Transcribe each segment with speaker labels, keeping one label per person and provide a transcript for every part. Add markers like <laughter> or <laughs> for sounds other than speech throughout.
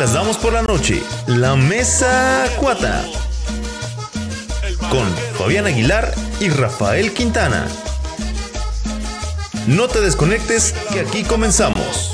Speaker 1: las damos por la noche. La Mesa Cuata. Con Fabián Aguilar y Rafael Quintana. No te desconectes, que aquí comenzamos.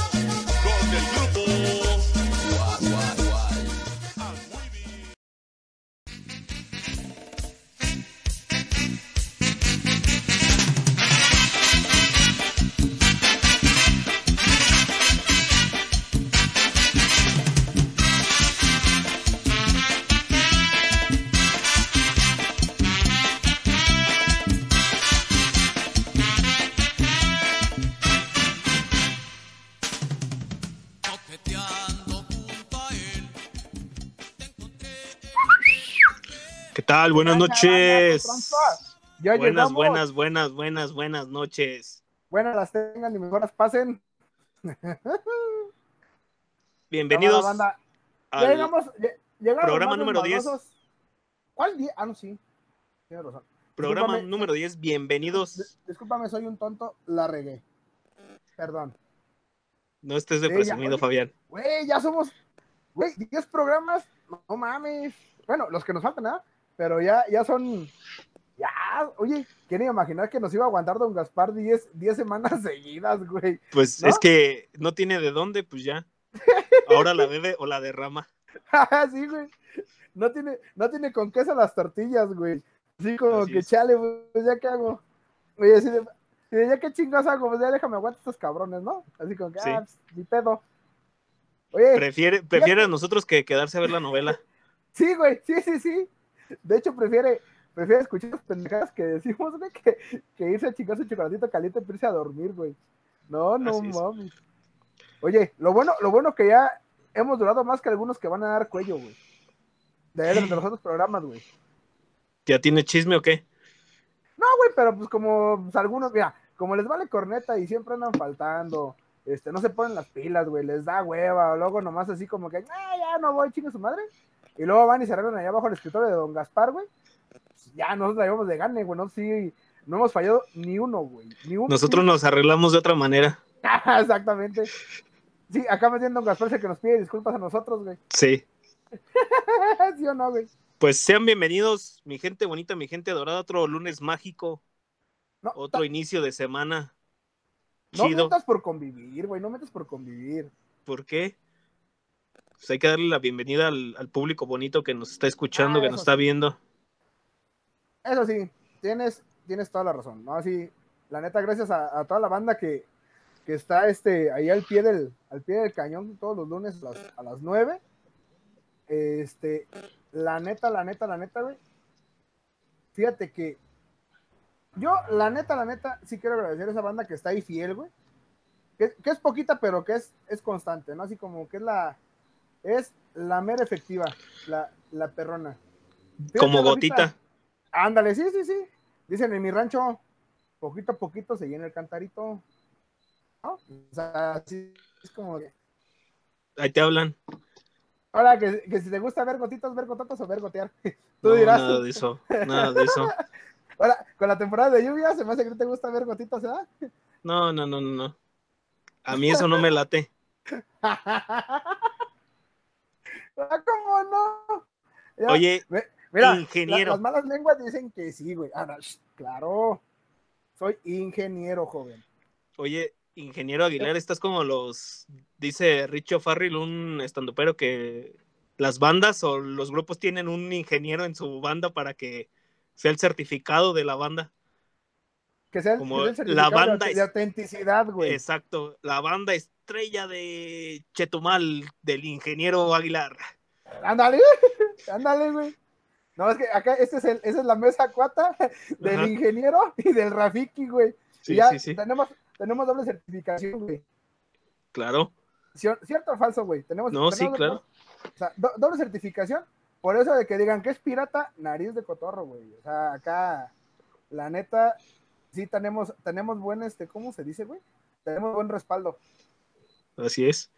Speaker 2: Tal? Buenas noches.
Speaker 3: Ya
Speaker 2: Buenas,
Speaker 3: llegamos.
Speaker 2: buenas, buenas, buenas, buenas noches.
Speaker 3: Buenas las tengan y mejor las pasen. <laughs>
Speaker 2: Bienvenidos
Speaker 3: banda. Ya llegamos. lle- llegaron
Speaker 2: programa número 10.
Speaker 3: malvadosos. ¿Cuál día? Ah, no, sí.
Speaker 2: Programa
Speaker 3: discúlpame.
Speaker 2: número 10. Bienvenidos.
Speaker 3: Dis- Discúlpame, soy un tonto. La regué. Perdón.
Speaker 2: No estés de
Speaker 3: ya,
Speaker 2: presumido. Fabián.
Speaker 3: Güey, ya somos. Güey, 10 programas. No, no mames. Bueno, los que nos faltan, ¿ah? Pero ya, ya son. Ya, oye, ¿quién iba a imaginar que nos iba a aguantar Don Gaspar 10 10 semanas <laughs> seguidas, güey?
Speaker 2: Pues
Speaker 3: ¿No?
Speaker 2: es que no tiene de dónde, pues ya. Ahora la bebe o la derrama. <laughs>
Speaker 3: sí, güey. No tiene, no tiene con queso las tortillas, güey. Así como
Speaker 2: Así
Speaker 3: que
Speaker 2: es.
Speaker 3: chale, pues ya qué hago. Oye, así de, así de, ya qué chingas hago, pues ya déjame aguantar estos cabrones, ¿no? Así como que,
Speaker 2: Sí.
Speaker 3: ah, pues, ni pedo. Oye,
Speaker 2: Prefiere, prefiere a nosotros que quedarse a ver la novela. <laughs>
Speaker 3: sí, güey, sí, sí, sí. De hecho, prefiere, prefiere escuchar las pendejadas que decimos, güey, que, que irse a chingar su chocolatito caliente para irse a dormir, güey. No, no mames. Oye, lo bueno, lo bueno que ya hemos durado más que algunos que van a dar cuello, güey. De, de los otros programas, güey.
Speaker 2: ¿Ya tiene chisme o qué?
Speaker 3: No, güey, pero pues como pues, algunos, mira, como les vale corneta y siempre andan faltando, este, no se ponen las pilas, güey, les da hueva, o luego nomás así como que, ah, ya no voy, chingue su madre, y luego van y se arreglan allá abajo el escritorio de Don Gaspar, güey, pues, ya nosotros la llevamos de gane, güey, no, sí, no hemos fallado ni uno, güey, ni uno.
Speaker 2: Nosotros nos arreglamos de otra manera. <laughs>
Speaker 3: Exactamente. Sí, acá bien Don Gaspar el que nos pide disculpas a nosotros, güey. <laughs>
Speaker 2: Sí.
Speaker 3: ¿Sí o no, güey?
Speaker 2: Pues sean bienvenidos, mi gente bonita, mi gente adorada. Otro lunes mágico,
Speaker 3: No,
Speaker 2: otro inicio de semana.
Speaker 3: no
Speaker 2: Chido.
Speaker 3: metas por convivir, güey, no metas por convivir.
Speaker 2: ¿Por qué? Pues hay que darle la bienvenida al, al público bonito que nos está escuchando,
Speaker 3: Ah,
Speaker 2: que nos está viendo.
Speaker 3: Eso sí, tienes, tienes toda la razón, ¿no? Así, la neta, gracias a, a toda la banda que, que está este, ahí al pie del, al pie del cañón todos los lunes a las, a las 9. Este, la neta, la neta, la neta, güey. Fíjate que yo, la neta, la neta, sí quiero agradecer a esa banda que está ahí fiel, güey. Que, que es poquita, pero que es, es constante, ¿no? Así como que es la, es la mera efectiva, la, la perrona.
Speaker 2: Como gotita.
Speaker 3: Ándale, sí, sí, sí. Dicen en mi rancho, poquito a poquito se llena el cantarito. ¿No? O sea, sí, es como que.
Speaker 2: Ahí te hablan.
Speaker 3: Ahora, que, que si te gusta ver gotitas, ver gototas o ver gotear. <laughs> Tú
Speaker 2: No,
Speaker 3: dirás.
Speaker 2: nada de eso. Nada de eso. <laughs>
Speaker 3: Ahora, con la temporada de lluvia, se me hace que no te gusta ver gotitas, ¿verdad?
Speaker 2: No, no, no, no, no. A mí eso no me late. <laughs>
Speaker 3: Ah, ¿Cómo no? Ya,
Speaker 2: Oye,
Speaker 3: mira,
Speaker 2: ingeniero.
Speaker 3: la- las malas lenguas dicen que sí, güey. Ah, claro. Soy ingeniero, joven.
Speaker 2: oye, ingeniero Aguilar, estás como los, dice Richo Farrell, un estandopero que las bandas o los grupos tienen un ingeniero en su banda para que sea el certificado de la banda.
Speaker 3: Que sea el,
Speaker 2: Como
Speaker 3: el
Speaker 2: la
Speaker 3: certificado de
Speaker 2: banda es-
Speaker 3: de autenticidad, güey.
Speaker 2: Exacto, la banda estrella de Chetumal del ingeniero Aguilar.
Speaker 3: Ándale, ándale, güey. No, es que acá este es el, esa es la mesa cuata del
Speaker 2: Ajá.
Speaker 3: ingeniero y del Rafiki, güey.
Speaker 2: Sí,
Speaker 3: y ya
Speaker 2: sí, sí,
Speaker 3: tenemos, tenemos doble certificación, güey.
Speaker 2: claro.
Speaker 3: Cier- ¿Cierto o falso, güey? Tenemos,
Speaker 2: No, sí,
Speaker 3: tenemos-
Speaker 2: claro.
Speaker 3: O sea, do- doble certificación. Por eso de que digan que es pirata, nariz de cotorro, güey. O sea, acá, la neta, sí tenemos, tenemos buen, este, ¿cómo se dice, güey? Tenemos buen respaldo.
Speaker 2: Así es.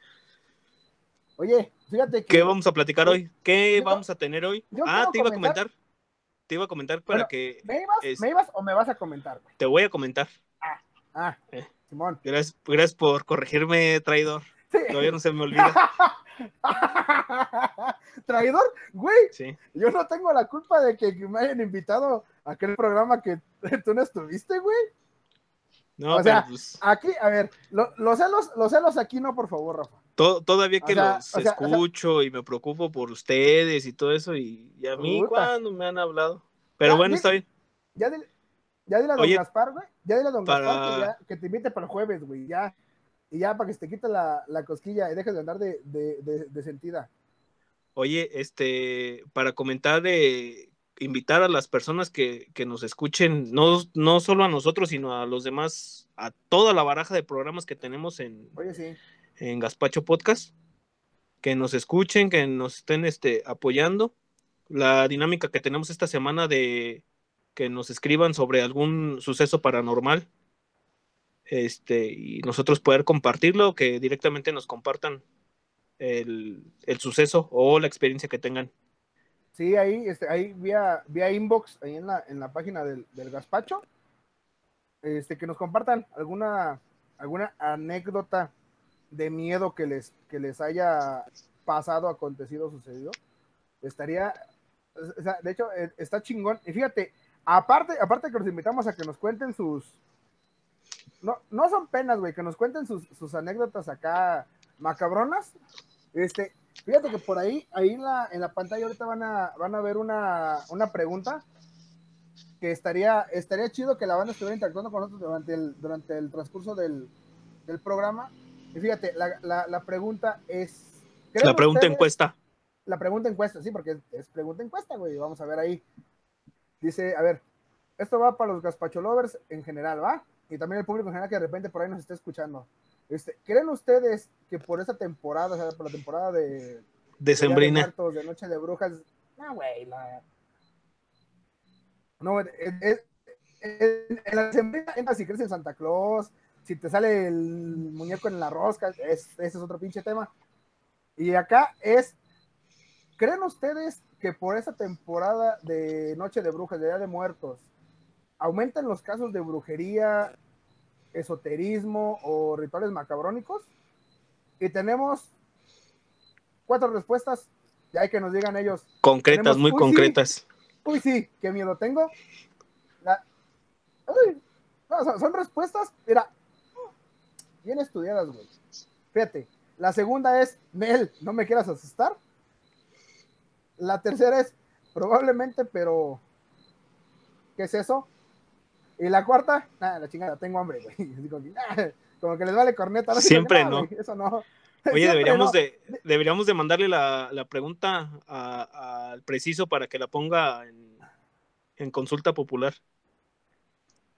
Speaker 3: Oye, fíjate que.
Speaker 2: ¿Qué vamos a platicar hoy? ¿Qué vamos a tener hoy? Ah, te iba a
Speaker 3: comentar-.
Speaker 2: Te iba a comentar para
Speaker 3: Bueno,
Speaker 2: que
Speaker 3: ¿Me ibas,
Speaker 2: es-
Speaker 3: ¿Me ibas o me vas a comentar,
Speaker 2: te voy a comentar.
Speaker 3: Ah,
Speaker 2: Eh.
Speaker 3: Simón.
Speaker 2: Gracias, gracias por corregirme, traidor.
Speaker 3: Sí.
Speaker 2: Todavía no se me olvida. <laughs>
Speaker 3: Traidor, güey,
Speaker 2: Sí.
Speaker 3: yo no tengo la culpa de que me hayan invitado a aquel programa que <laughs> tú no estuviste, güey.
Speaker 2: No,
Speaker 3: O sea,
Speaker 2: pues,
Speaker 3: Aquí, a ver, lo- los celos, los celos aquí no, por favor, Rafa.
Speaker 2: to- todavía
Speaker 3: o
Speaker 2: que
Speaker 3: sea,
Speaker 2: los
Speaker 3: o sea,
Speaker 2: escucho y me preocupo por ustedes y todo eso, y, y a mí,
Speaker 3: Puta.
Speaker 2: ¿cuándo me han hablado? Pero
Speaker 3: Ya,
Speaker 2: bueno, está bien.
Speaker 3: Ya dile, ya dile a don
Speaker 2: Oye,
Speaker 3: Gaspar, güey. Ya dile a don
Speaker 2: para-
Speaker 3: Gaspar que, ya- que te invite para el jueves, güey. Ya. Y ya para que se te quite la, la cosquilla y dejes de andar de, de, de, de sentida.
Speaker 2: Oye, este, para comentar, eh, invitar a las personas que, que nos escuchen, no, no solo a nosotros, sino a los demás, a toda la baraja de programas que tenemos en,
Speaker 3: Oye, sí.
Speaker 2: en Gaspacho Podcast, que nos escuchen, que nos estén este, apoyando. La dinámica que tenemos esta semana de que nos escriban sobre algún suceso paranormal este, y nosotros poder compartirlo, que directamente nos compartan el, el suceso o la experiencia que tengan.
Speaker 3: Sí, ahí, este, ahí vía, vía inbox, ahí en la, en la página del, del Gaspacho, este, que nos compartan alguna, alguna anécdota de miedo que les, que les haya pasado, acontecido, sucedido. Estaría, o sea, de hecho, eh, está chingón. Y fíjate, aparte, aparte que los invitamos a que nos cuenten sus, no, no son penas, güey, que nos cuenten sus, sus anécdotas acá macabronas. Este, fíjate que por ahí, ahí en la, en la pantalla ahorita van a, van a ver una, una pregunta que estaría, estaría chido que la banda estuviera interactuando con nosotros durante el, durante el transcurso del, del programa. Y fíjate, la, la, la pregunta es... ¿creen
Speaker 2: La pregunta
Speaker 3: ustedes-
Speaker 2: encuesta.
Speaker 3: la pregunta encuesta, sí, porque es, es pregunta encuesta, güey. Vamos a ver ahí. Dice, a ver, esto va para los gazpacho lovers en general, ¿va? Y también el público en general que de repente por ahí nos está escuchando. Este, ¿Creen ustedes que por esta temporada, o sea, por la temporada de, de Día de Noche de Brujas, no, güey, la... No, es- es- es- en la decembrina entra si crees en Santa Claus, si te sale el muñeco en la rosca, es- ese es otro pinche tema. Y acá es, ¿creen ustedes que por esta temporada de Noche de Brujas, de Día de Muertos, aumentan los casos de brujería, esoterismo o rituales macabrónicos? Y tenemos cuatro respuestas, ya hay que nos digan ellos,
Speaker 2: Concretas,
Speaker 3: tenemos-
Speaker 2: muy
Speaker 3: uy, sí.
Speaker 2: concretas.
Speaker 3: Uy, sí, qué miedo tengo. La- Uy, no, son, son respuestas, mira, bien estudiadas, güey. Fíjate, la segunda es, Nel, no me quieras asustar. La tercera es, probablemente, pero, ¿qué es eso? Y la cuarta, nada, la chingada, tengo hambre, güey. <laughs> Así como, que, "Ah", como que les vale corneta. ¿no?
Speaker 2: Siempre
Speaker 3: "No,
Speaker 2: no.
Speaker 3: güey, Eso no. <laughs>
Speaker 2: Oye,
Speaker 3: Siempre
Speaker 2: deberíamos
Speaker 3: no.
Speaker 2: de, deberíamos de mandarle la, la pregunta al preciso para que la ponga en, en consulta popular.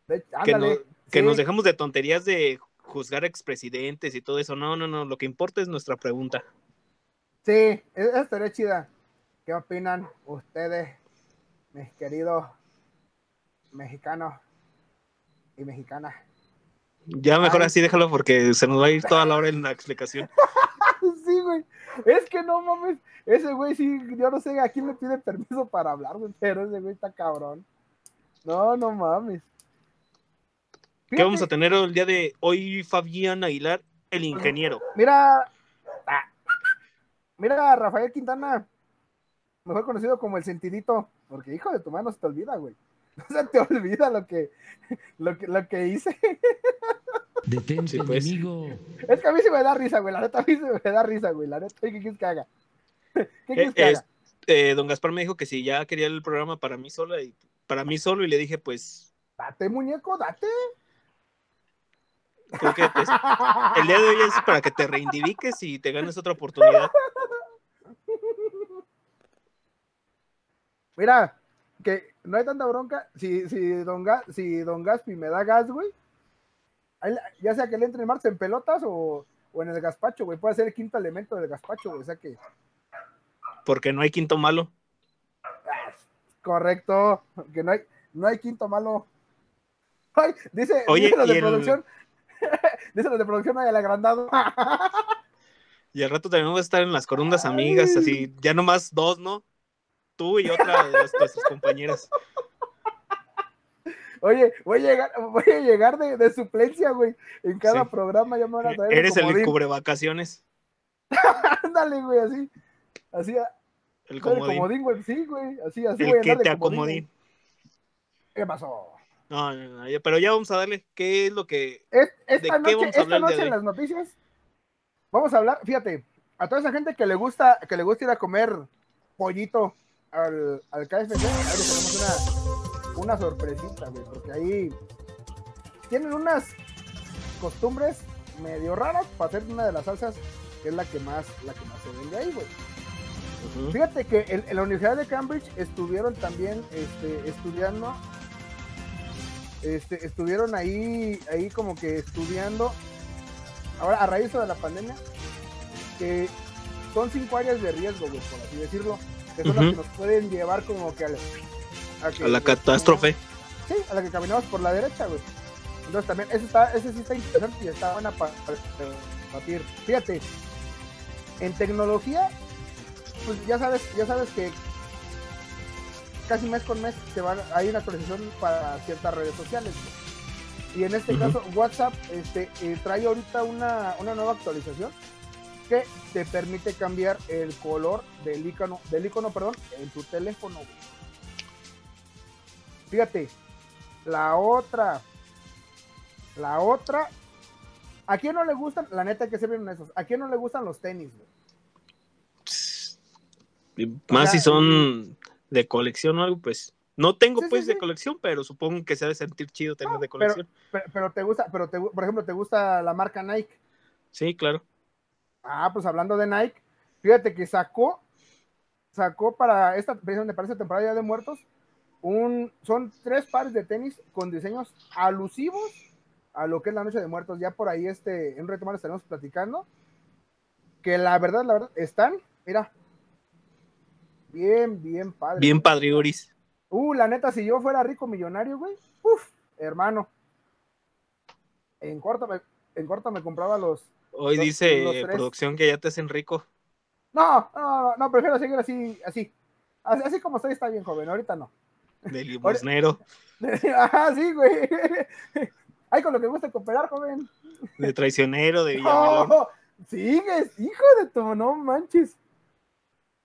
Speaker 3: De-
Speaker 2: Que, no- que
Speaker 3: sí.
Speaker 2: nos dejamos de tonterías de juzgar expresidentes y todo eso. No, no, no. Lo que importa es nuestra pregunta.
Speaker 3: Sí, e- estaría chida. ¿Qué opinan ustedes, mis queridos mexicanos y mexicanas?
Speaker 2: Ya mejor
Speaker 3: Ay.
Speaker 2: así déjalo porque se nos va a ir toda la hora en la explicación. <laughs>
Speaker 3: Sí, güey. Es que no mames. Ese güey sí, yo no sé a quién le pide permiso para hablar, güey, pero ese güey está cabrón. No, no mames.
Speaker 2: ¿Qué vamos a tener el día de hoy, Fabián Aguilar, el ingeniero?
Speaker 3: Mira. ah, mira, Rafael Quintana. Mejor conocido como el sentidito. Porque hijo de tu mano se te olvida, güey. <laughs> No se te olvida lo que, lo que, lo que hice.
Speaker 4: Detente,
Speaker 2: Sí, pues.
Speaker 4: enemigo.
Speaker 3: Es que a mí sí me da risa, güey. La neta a mí sí me da risa, güey. La neta, ¿qué quieres que haga? <laughs> ¿Qué quieres que
Speaker 2: Eh,
Speaker 3: haga?
Speaker 2: eh, don Gaspar me dijo que si ya quería el programa para mí sola y para mí solo y le dije pues
Speaker 3: Date, muñeco, date.
Speaker 2: creo que pues, el día de hoy es para que te reivindiques y te ganes otra oportunidad. <laughs>
Speaker 3: Mira, que no hay tanta bronca. Si, si, don, Ga- si don Gaspi me da gas, güey, ya sea que le entre en marcha en pelotas o, o en el gazpacho, güey, puede ser el quinto elemento del gazpacho, güey. O sea que,
Speaker 2: Porque no hay quinto malo.
Speaker 3: correcto, que no hay, no hay quinto malo. Ay, dice,
Speaker 2: Oye,
Speaker 3: dice los de
Speaker 2: el-
Speaker 3: producción, <laughs> dice los de producción, hay el agrandado. <laughs>
Speaker 2: Y al rato también vamos a estar en las corundas amigas, así, ya nomás dos, ¿no? Tú y otra de nuestras compañeras.
Speaker 3: Oye, voy a llegar, voy a llegar de, de suplencia, güey. En cada
Speaker 2: Sí.
Speaker 3: programa ya me van a traer.
Speaker 2: Eres el
Speaker 3: comodín.
Speaker 2: cubrevacaciones. <laughs>
Speaker 3: Ándale, güey, así. Así,
Speaker 2: El
Speaker 3: el
Speaker 2: comodín.
Speaker 3: comodín, güey. Sí, güey. Así, así
Speaker 2: El que te
Speaker 3: comodín,
Speaker 2: acomodín.
Speaker 3: güey. ¿Qué pasó?
Speaker 2: No, no, no, pero ya vamos a darle. ¿Qué es lo que.?
Speaker 3: Es- esta
Speaker 2: ¿De qué
Speaker 3: noche,
Speaker 2: vamos a
Speaker 3: esta
Speaker 2: el
Speaker 3: noche
Speaker 2: de
Speaker 3: en las noticias vamos a hablar, fíjate, a toda esa gente que le gusta, que le gusta ir a comer pollito al, al KFC, ahí les tenemos una, una sorpresita, güey, porque ahí tienen unas costumbres medio raras para hacer una de las salsas que es la que más, la que más se vende ahí, güey. Fíjate que en, en la Universidad de Cambridge estuvieron también este, estudiando, este, estuvieron ahí, ahí como que estudiando, ahora a raíz de la pandemia, que son cinco áreas de riesgo, güey, por así decirlo, que son nos pueden llevar como que a, que-
Speaker 2: A la catástrofe.
Speaker 3: Sí, a la que caminamos por la derecha, güey. Entonces también, eso está, ese sí está interesante y está buena para batir. Fíjate, en tecnología, pues ya sabes, ya sabes que casi mes con mes se va, hay una actualización para ciertas redes sociales. güey. Y en este caso, WhatsApp este, eh, trae ahorita una, una nueva actualización que te permite cambiar el color del icono, del icono, perdón, en tu teléfono. güey. Fíjate, la otra, la otra, ¿a quién no le gustan? La neta que se ven esos, ¿a quién no le gustan los tenis? güey?
Speaker 2: Más
Speaker 3: sea,
Speaker 2: si son de colección o algo, pues. No tengo
Speaker 3: Sí, sí,
Speaker 2: pues de
Speaker 3: sí.
Speaker 2: colección, pero supongo que se ha de sentir chido tener
Speaker 3: No,
Speaker 2: de colección.
Speaker 3: Pero, pero te gusta, pero te, por ejemplo, ¿te gusta la marca Nike?
Speaker 2: Sí, claro.
Speaker 3: Ah, pues hablando de Nike, fíjate que sacó, sacó para esta, para esta temporada ya de muertos, un, son tres pares de tenis con diseños alusivos a lo que es la noche de muertos. Ya por ahí este, en un reto más estaremos platicando. Que la verdad, la verdad, están, mira, bien, bien padre.
Speaker 2: Bien padriuris.
Speaker 3: Uh, la neta, si yo fuera rico millonario, güey, uff, hermano. En corto me, en corto me compraba los.
Speaker 2: Hoy
Speaker 3: Los-
Speaker 2: dice
Speaker 3: los
Speaker 2: producción que ya te hacen rico.
Speaker 3: No, no, no, prefiero seguir así, así. Así, así como estoy, está bien joven, ahorita no.
Speaker 2: De limosnero, <laughs>
Speaker 3: Ajá, sí, güey. <laughs> Ay, con lo que gusta cooperar, joven.
Speaker 2: de traicionero, de <laughs> Villamelón.
Speaker 3: No, sigues, hijo de tu, no manches.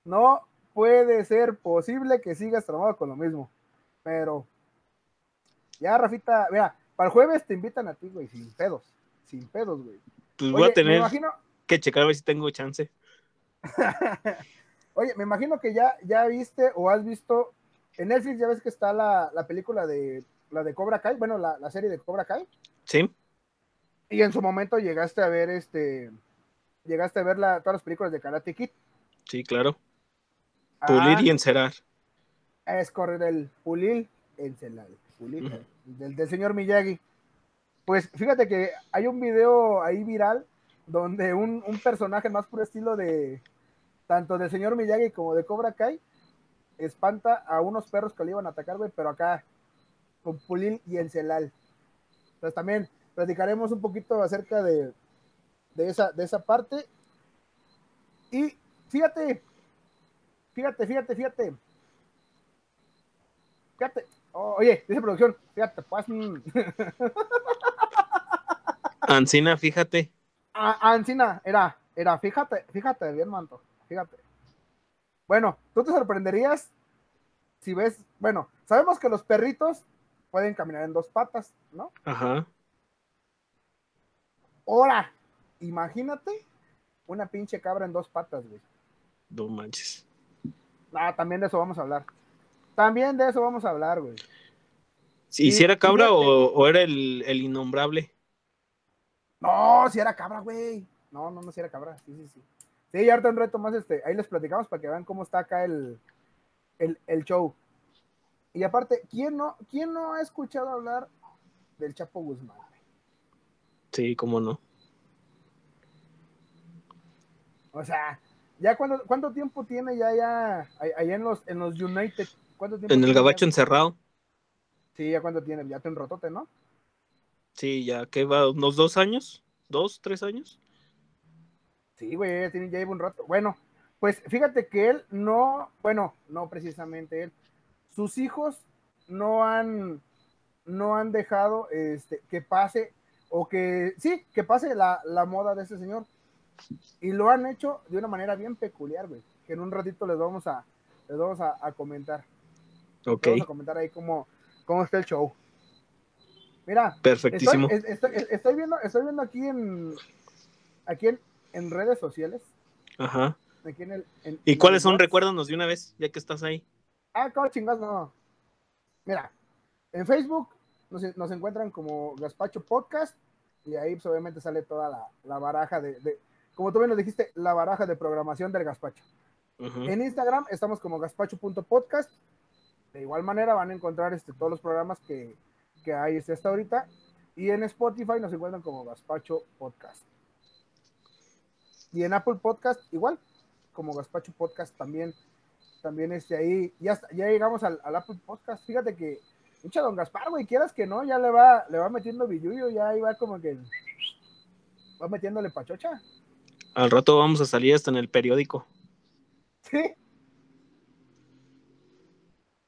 Speaker 3: No puede ser posible que sigas trabajando con lo mismo. Pero, ya, Rafita, mira, para el jueves te invitan a ti, güey, sin pedos. Sin pedos, güey.
Speaker 2: Pues
Speaker 3: Oye,
Speaker 2: voy a tener
Speaker 3: imagino,
Speaker 2: que checar a ver si tengo chance. <laughs>
Speaker 3: oye, me imagino que ya, ya viste o has visto en Netflix, ya ves que está la, la película de la de Cobra Kai, bueno, la, la serie de Cobra Kai.
Speaker 2: ¿Sí?
Speaker 3: Y en su momento llegaste a ver este, llegaste a ver la, todas las películas de Karate Kid.
Speaker 2: Sí, claro. Pulir
Speaker 3: Ah,
Speaker 2: y encerar.
Speaker 3: Es correr el pulir encelar, pulir, del, del señor Miyagi. Pues fíjate que hay un video ahí viral donde un, un personaje más por estilo de tanto del señor Miyagi como de Cobra Kai espanta a unos perros que le iban a atacar, güey, pero acá con Pulil y Encelal. Entonces también platicaremos un poquito acerca de, de, esa, de esa parte. Y fíjate, fíjate, fíjate, fíjate. Fíjate. Oye, dice producción, fíjate, pues. <laughs>
Speaker 2: Ancina, fíjate.
Speaker 3: a- Ancina, era, era, fíjate, fíjate bien, manto, fíjate. Bueno, tú te sorprenderías si ves, bueno, sabemos que los perritos pueden caminar en dos patas, ¿no?
Speaker 2: Ajá.
Speaker 3: Ahora, imagínate una pinche cabra en dos patas, güey.
Speaker 2: No manches.
Speaker 3: Ah, también de eso vamos a hablar. También de eso vamos a hablar, güey.
Speaker 2: ¿Si
Speaker 3: Sí,
Speaker 2: era cabra o era el, el innombrable?
Speaker 3: No, si era cabra, güey. No, no, no, si era cabra. Sí, sí, sí. Sí, y ahorita un reto más, este, ahí les platicamos para que vean cómo está acá el, el, el show. Y aparte, ¿quién no, ¿quién no ha escuchado hablar del Chapo Guzmán? güey?
Speaker 2: Sí, cómo no.
Speaker 3: O sea, ya cuánto, cuánto tiempo tiene ya, ya, allá en los, en los United. ¿Cuánto tiempo
Speaker 2: En el
Speaker 3: tiene
Speaker 2: gabacho encerrado.
Speaker 3: Sí, ya cuánto tiene, ya te un rotote, ¿no?
Speaker 2: Sí, ya que va unos dos años, dos, tres años.
Speaker 3: Sí, güey, ya tiene- ya lleva un rato. Bueno, pues fíjate que él no, bueno, no precisamente él. Sus hijos no han, no han dejado este, que pase, o que, sí, que pase la, la moda de ese señor. Y lo han hecho de una manera bien peculiar, güey, que en un ratito les vamos a, les vamos a, a comentar.
Speaker 2: Ok,
Speaker 3: Les Vamos a comentar ahí cómo, cómo está el show. Mira,
Speaker 2: perfectísimo.
Speaker 3: es- estoy- estoy viendo, estoy viendo aquí en aquí en, en redes sociales.
Speaker 2: Ajá.
Speaker 3: Aquí en el, en-
Speaker 2: ¿Y cuáles son? Recuérdanos de una vez, ya que estás ahí.
Speaker 3: Ah, cómo chingados, no. Mira, en Facebook nos, nos encuentran como Gaspacho Podcast y ahí pues, obviamente sale toda la, la baraja de, de- como tú bien nos dijiste, la baraja de programación del Gaspacho. En Instagram estamos como gaspacho.podcast. De igual manera van a encontrar este, todos los programas que, que hay este, hasta ahorita. Y en Spotify nos encuentran como Gaspacho Podcast. Y en Apple Podcast igual, como Gaspacho Podcast también. También este ahí, ya, está- ya llegamos al, al Apple Podcast. Fíjate que, mucha don Gaspar, güey, quieras que no, ya le va, le va metiendo billuyo, ya ahí va como que va metiéndole pachocha.
Speaker 2: Al rato vamos a salir hasta en el periódico.
Speaker 3: Sí.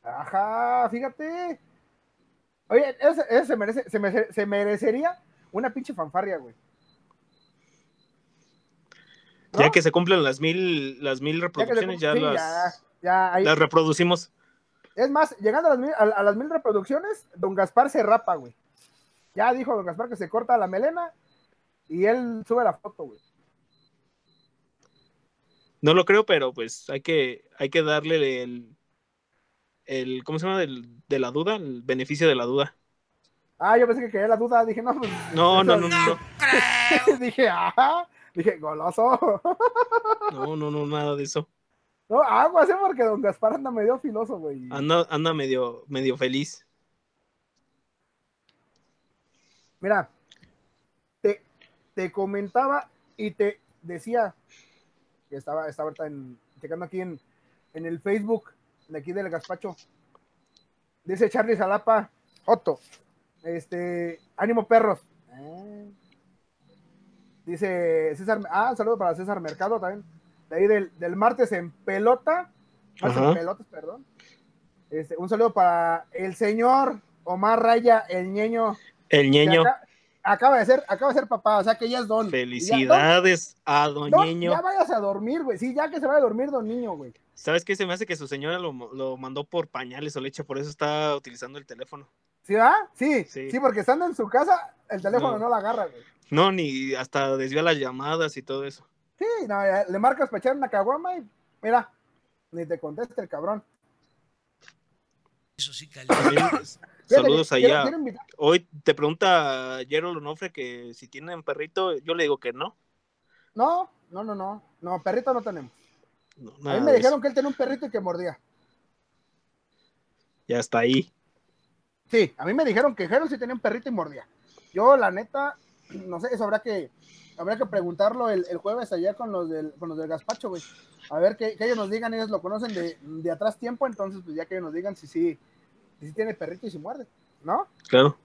Speaker 3: Ajá, fíjate. Oye, ese, ese se, merece, se, merece- se merecería una pinche fanfarria, güey. ¿No?
Speaker 2: Ya que se cumplen las mil, las mil
Speaker 3: Ya
Speaker 2: reproducciones, ya,
Speaker 3: sí,
Speaker 2: las,
Speaker 3: ya,
Speaker 2: las reproducimos.
Speaker 3: Es más, llegando a las, mil, a, a las mil reproducciones, don Gaspar se rapa, güey. Ya dijo don Gaspar que se corta la melena y él sube la foto, güey.
Speaker 2: No lo creo, pero pues hay que, hay que darle el, el ¿cómo se llama? Del- de la duda, el beneficio de la duda.
Speaker 3: Ah, yo pensé que quería la duda, dije, no, pues.
Speaker 2: No, no, no, no, <laughs>
Speaker 3: dije, ajá, dije, goloso.
Speaker 2: no, no, no, nada de eso.
Speaker 3: No, aguas, ¿eh? Porque don Gaspar anda medio filoso, güey.
Speaker 2: Anda, anda medio, medio feliz.
Speaker 3: Mira, te, te comentaba y te decía que estaba, estaba ahorita en, checando aquí en, en el Facebook de aquí del Gaspacho. Dice Charlie Salapa, Otto, este, ánimo perros. Eh. Dice César, ah, un saludo para César Mercado también. De ahí del, del martes en pelota. Martes en pelotas, perdón. Este, un saludo para el señor Omar Raya, el ñeño.
Speaker 2: El ñeño,
Speaker 3: aca- acaba de ser, acaba de ser papá, o sea que ya es don. Ya-
Speaker 2: felicidades a
Speaker 3: don,
Speaker 2: Ñeño.
Speaker 3: ya váyase a dormir, güey. Sí, ya que se vaya a dormir, don niño, güey.
Speaker 2: ¿Sabes qué? Se me hace que su señora lo, lo mandó por pañales o leche, por eso está utilizando el teléfono.
Speaker 3: ¿Sí, va? Sí, sí,
Speaker 2: Sí.
Speaker 3: porque estando en su casa, el teléfono no,
Speaker 2: No.
Speaker 3: la agarra, güey.
Speaker 2: No, ni hasta desvía las llamadas y todo eso.
Speaker 3: Sí, no, ya le marcas para echar una caguama y mira, ni te contesta el cabrón.
Speaker 4: Eso sí
Speaker 3: Fíjate
Speaker 2: Saludos
Speaker 3: quiero-
Speaker 2: allá.
Speaker 3: quiero
Speaker 2: Hoy te pregunta Jero Lonofre que si tienen perrito, yo le digo que no.
Speaker 3: No, no, no, no. No, perrito no tenemos.
Speaker 2: No,
Speaker 3: A mí me dijeron que él tenía un perrito y que mordía.
Speaker 2: Ya está ahí.
Speaker 3: Sí, a mí me dijeron que Harold sí tenía un perrito y mordía. Yo, la neta, no sé, eso habrá que, habrá que preguntarlo el, el jueves allá con los del, con los del Gaspacho, güey. A ver que, que ellos nos digan, ellos lo conocen de, de atrás tiempo, entonces pues ya que ellos nos digan si sí, si sí tiene perrito y si muerde, ¿no?
Speaker 2: Claro.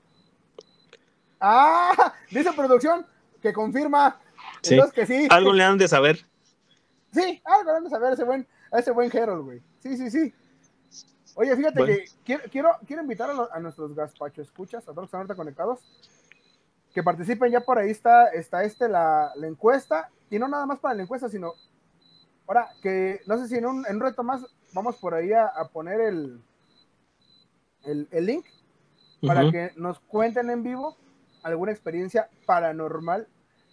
Speaker 3: Ah, <laughs> dice producción que confirma.
Speaker 2: Sí.
Speaker 3: Entonces que sí.
Speaker 2: Algo le han de saber.
Speaker 3: Sí, algo vamos a ver a ese buen, a ese buen Harold, güey. Sí, sí, sí. Oye, fíjate
Speaker 2: Bueno.
Speaker 3: que quiero, quiero, quiero invitar a, lo- a nuestros gaspacho escuchas, a todos los que están ahorita conectados, que participen ya por ahí está, está este la, la encuesta, y no nada más para la encuesta, sino ahora que no sé si en un, en un reto más vamos por ahí a, a poner el, el, el link para que nos cuenten en vivo alguna experiencia paranormal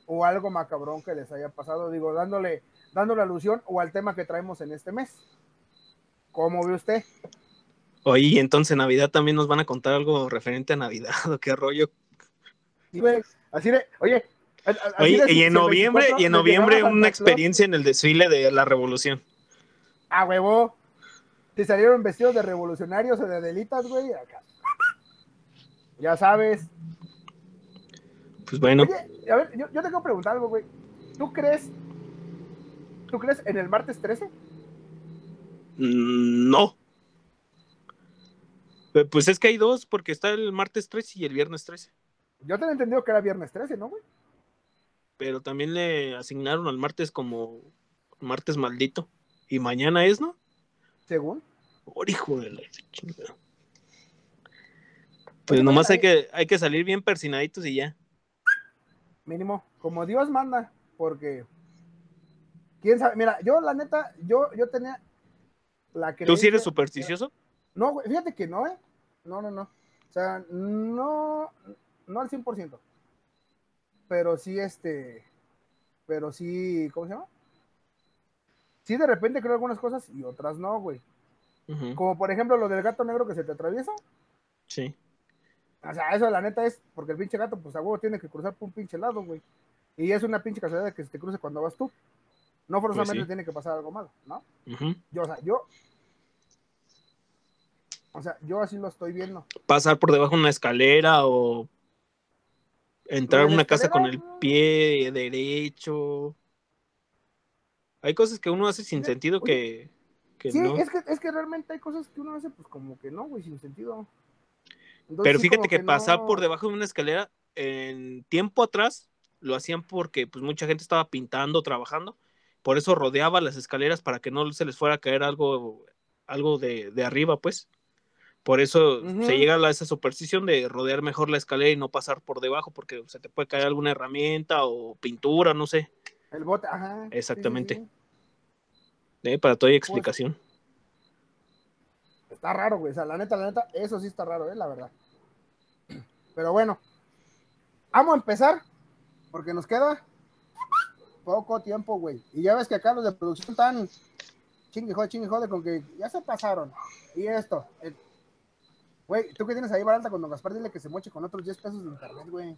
Speaker 3: o algo macabrón que les haya pasado, digo, dándole, dándole alusión o al tema que traemos en este mes. ¿Cómo ve usted?
Speaker 2: Oye, y entonces en Navidad también nos van a contar algo referente a Navidad, <laughs> qué rollo.
Speaker 3: Sí, Así de, oye, así de
Speaker 2: y en noviembre,
Speaker 3: 24
Speaker 2: y en noviembre una experiencia en el desfile de la revolución.
Speaker 3: A huevo. Si salieron vestidos de revolucionarios o de delitas, güey, acá. Ya sabes.
Speaker 2: Pues bueno,
Speaker 3: Oye, a ver, yo, yo te quiero preguntar algo, güey. ¿Tú crees, tú crees en el martes 13?
Speaker 2: mm, no. Pues es que hay dos, porque está el martes 13 y el viernes 13.
Speaker 3: Yo tenía entendido que era viernes 13, ¿no, güey?
Speaker 2: pero también le asignaron al martes como martes maldito. Y mañana es, ¿no?
Speaker 3: Según.
Speaker 2: Por hijo de la chingada. Pues nomás hay que, hay que salir bien persinaditos y ya.
Speaker 3: Mínimo, como Dios manda, porque quién sabe, mira, yo la neta, yo, yo tenía la
Speaker 2: ¿Tú sí eres
Speaker 3: creencia-
Speaker 2: supersticioso?
Speaker 3: No, güey, fíjate que no, ¿eh? No, no, no. O sea, no, no al 100%. Pero sí, este, pero sí, ¿cómo se llama? Sí, de repente creo algunas cosas y otras no, güey. Como por ejemplo lo del gato negro que se te atraviesa.
Speaker 2: Sí.
Speaker 3: O sea, eso la neta es porque el pinche gato, pues a huevo tiene que cruzar por un pinche lado, güey. Y es una pinche casualidad que se te cruce cuando vas tú. No forzosamente
Speaker 2: Pues sí.
Speaker 3: tiene que pasar algo malo, ¿no? Yo, o sea, yo. O sea, yo así lo estoy viendo.
Speaker 2: Pasar por debajo de una escalera o entrar a una casa con el pie derecho. Hay cosas que uno hace sin
Speaker 3: Oye,
Speaker 2: sentido que, que
Speaker 3: Sí,
Speaker 2: no.
Speaker 3: es, que, es que realmente hay cosas que uno hace, pues como que no, güey, sin sentido. Entonces,
Speaker 2: Pero fíjate que, pasar
Speaker 3: no-
Speaker 2: por debajo de una escalera en tiempo atrás lo hacían porque pues mucha gente estaba pintando, trabajando. Por eso rodeaba las escaleras para que no se les fuera a caer algo, algo de, de arriba, pues. Por eso se llega a esa superstición de rodear mejor la escalera y no pasar por debajo porque se te puede caer alguna herramienta o pintura, no sé.
Speaker 3: El bote, ajá. sí,
Speaker 2: Exactamente.
Speaker 3: sí.
Speaker 2: ¿eh? Para toda
Speaker 3: Pues,
Speaker 2: explicación.
Speaker 3: Está raro, güey. O sea, la neta, la neta, eso sí está raro, eh, la verdad. <clears throat> Pero bueno, vamos a empezar, porque nos queda poco tiempo, güey. Y ya ves que acá los de producción están chingue jode, chingue jode, con que ya se pasaron. Y esto, güey, tú que tienes ahí barata con Don Gaspar, dile que se moche con otros 10 pesos de internet, güey.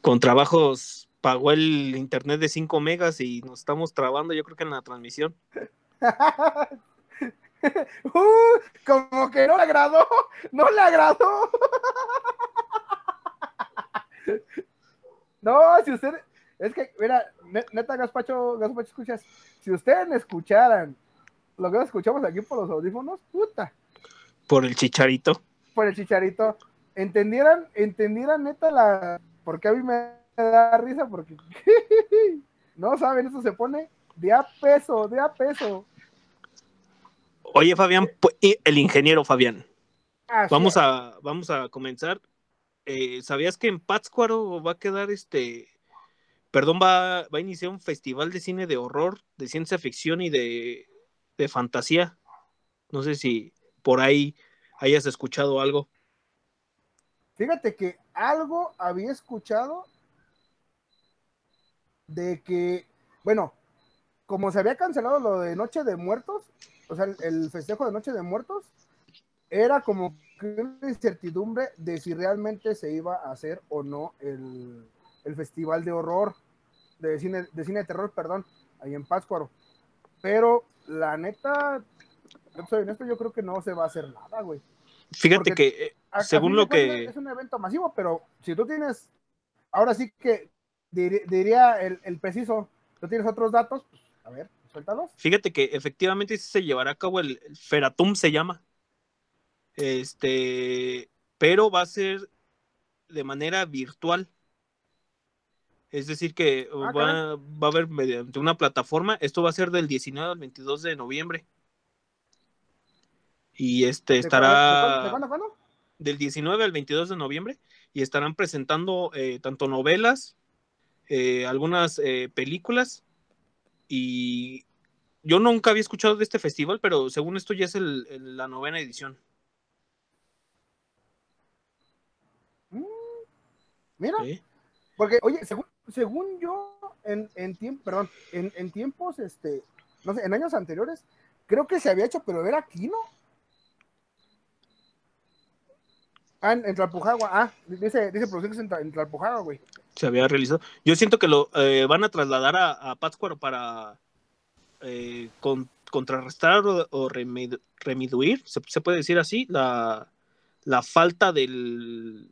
Speaker 2: Con trabajos pagó el internet de 5 megas y nos estamos trabando, yo creo que en la transmisión. <laughs>
Speaker 3: Uh, como que no le agradó, <laughs> no le agradó. <laughs> No, si usted, es que, mira, ne- neta, Gaspacho, Gaspacho, escuchas, si ustedes me escucharan lo que escuchamos aquí por los audífonos, puta,
Speaker 2: Por el chicharito.
Speaker 3: por el chicharito, entendieran, entendieran neta la, porque a mí me da risa, porque, <laughs> no saben, eso se pone de a peso, de a peso.
Speaker 2: Oye, Fabián, y el ingeniero Fabián.
Speaker 3: Así
Speaker 2: Vamos
Speaker 3: es.
Speaker 2: a, vamos a comenzar. Eh, ¿Sabías que en Pátzcuaro va a quedar este, perdón, va, va a iniciar un festival de cine de horror, de ciencia ficción y de, de fantasía? No sé si por ahí hayas escuchado algo.
Speaker 3: Fíjate que algo había escuchado de que, bueno, como se había cancelado lo de Noche de Muertos, o sea, el, festejo de Noche de Muertos, era como una incertidumbre de si realmente se iba a hacer o no el, el festival de horror, de cine, de cine de terror, perdón, ahí en Pátzcuaro. Pero la neta, yo soy honesto, yo creo que no se va a hacer nada, güey.
Speaker 2: Fíjate
Speaker 3: Porque
Speaker 2: que, eh,
Speaker 3: A-
Speaker 2: según lo que,
Speaker 3: Es un evento masivo, pero si tú tienes, ahora sí que dir- diría el, el preciso, tú tienes otros datos, pues, a ver, suéltalos.
Speaker 2: Fíjate que efectivamente sí se llevará a cabo el, el Feratum se llama. Este, pero va a ser de manera virtual. Es decir, que
Speaker 3: Ah,
Speaker 2: va, va a haber mediante una plataforma. Esto va a ser del 19 al 22 de noviembre. Y este
Speaker 3: ¿De cu-
Speaker 2: estará
Speaker 3: ¿De, cuándo, de cuándo
Speaker 2: del 19 al 22 de noviembre y estarán presentando eh, tanto novelas, eh, algunas eh, películas y yo nunca había escuchado de este festival, pero según esto ya es el- el- la novena edición.
Speaker 3: Mira,
Speaker 2: ¿sí?
Speaker 3: porque, oye, según, según yo, en, en tiempo, en, en tiempos, este, no sé, en años anteriores, creo que se había hecho, pero era aquí, ¿no? Ah, en, en ah, dice, dice es en, en güey.
Speaker 2: Se había realizado. Yo siento que lo eh, van a trasladar a, a Pátzcuaro para eh, con- contrarrestar o, o remiduir, se, se puede decir así, la, la falta del,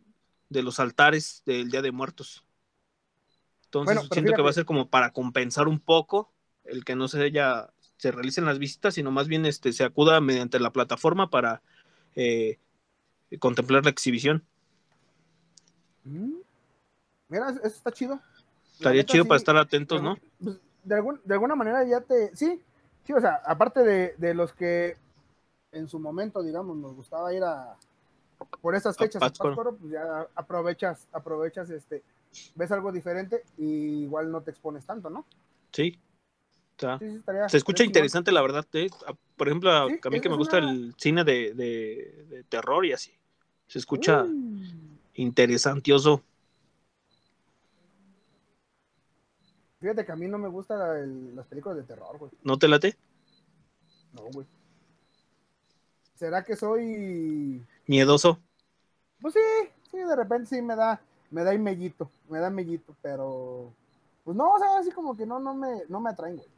Speaker 2: de los altares del Día de Muertos. Entonces
Speaker 3: Bueno,
Speaker 2: siento que va a ser como para compensar un poco el que no se haya, se realicen las visitas, sino más bien este, se acuda mediante la plataforma para eh, contemplar la exhibición.
Speaker 3: Mm. Mira, eso está chido.
Speaker 2: Estaría
Speaker 3: neta,
Speaker 2: chido
Speaker 3: sí,
Speaker 2: para estar atentos, ¿no?
Speaker 3: pues, de, algún- de alguna manera ya te. Sí, sí, o sea, aparte de, de los que en su momento, digamos, nos gustaba ir a. Por estas
Speaker 2: A
Speaker 3: fechas, a
Speaker 2: Pátzcuaro.
Speaker 3: Pátzcuaro, pues ya aprovechas, aprovechas, este, ves algo diferente y igual no te expones tanto, ¿no?
Speaker 2: Sí.
Speaker 3: Estaría-
Speaker 2: se escucha interesante, la verdad. ¿eh? Por ejemplo, a,
Speaker 3: Sí,
Speaker 2: a mí
Speaker 3: es-
Speaker 2: que me gusta el cine de, de- de terror y así. Se escucha
Speaker 3: Mm.
Speaker 2: interesantioso.
Speaker 3: Fíjate que a mí no me gustan las películas de terror, güey.
Speaker 2: ¿No te late?
Speaker 3: No, güey. ¿Será que soy
Speaker 2: Miedoso.
Speaker 3: Pues sí, sí, de repente sí me da, me da mellito, me da mellito, pero pues no, o sea, así como que no, no me, no me atraen, güey.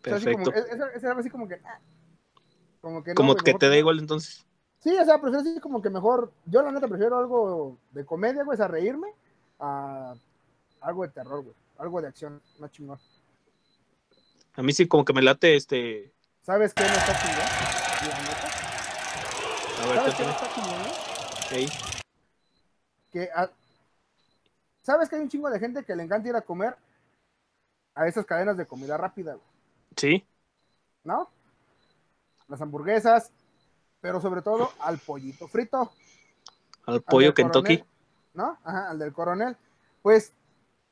Speaker 3: O sea, así
Speaker 2: Perfecto.
Speaker 3: como, es, es- es algo así como que, ah, como que no,
Speaker 2: Como
Speaker 3: güey,
Speaker 2: que te da igual entonces.
Speaker 3: Sí, o sea, prefiero así como que mejor, yo la neta prefiero algo de comedia, güey, a reírme, a algo de terror, güey, algo de acción, más chingón.
Speaker 2: A mí sí como que me late este...
Speaker 3: ¿Sabes qué no está chingón?
Speaker 2: A ver,
Speaker 3: ¿Sabes qué no está chingón, que a- sabes que hay un chingo de gente que le encanta ir a comer a esas cadenas de comida rápida, güey,
Speaker 2: Sí,
Speaker 3: ¿no? Las hamburguesas, pero sobre todo al pollito frito.
Speaker 2: al
Speaker 3: al
Speaker 2: pollo
Speaker 3: del
Speaker 2: Kentucky.
Speaker 3: coronel, ¿No? Ajá, al del coronel. Pues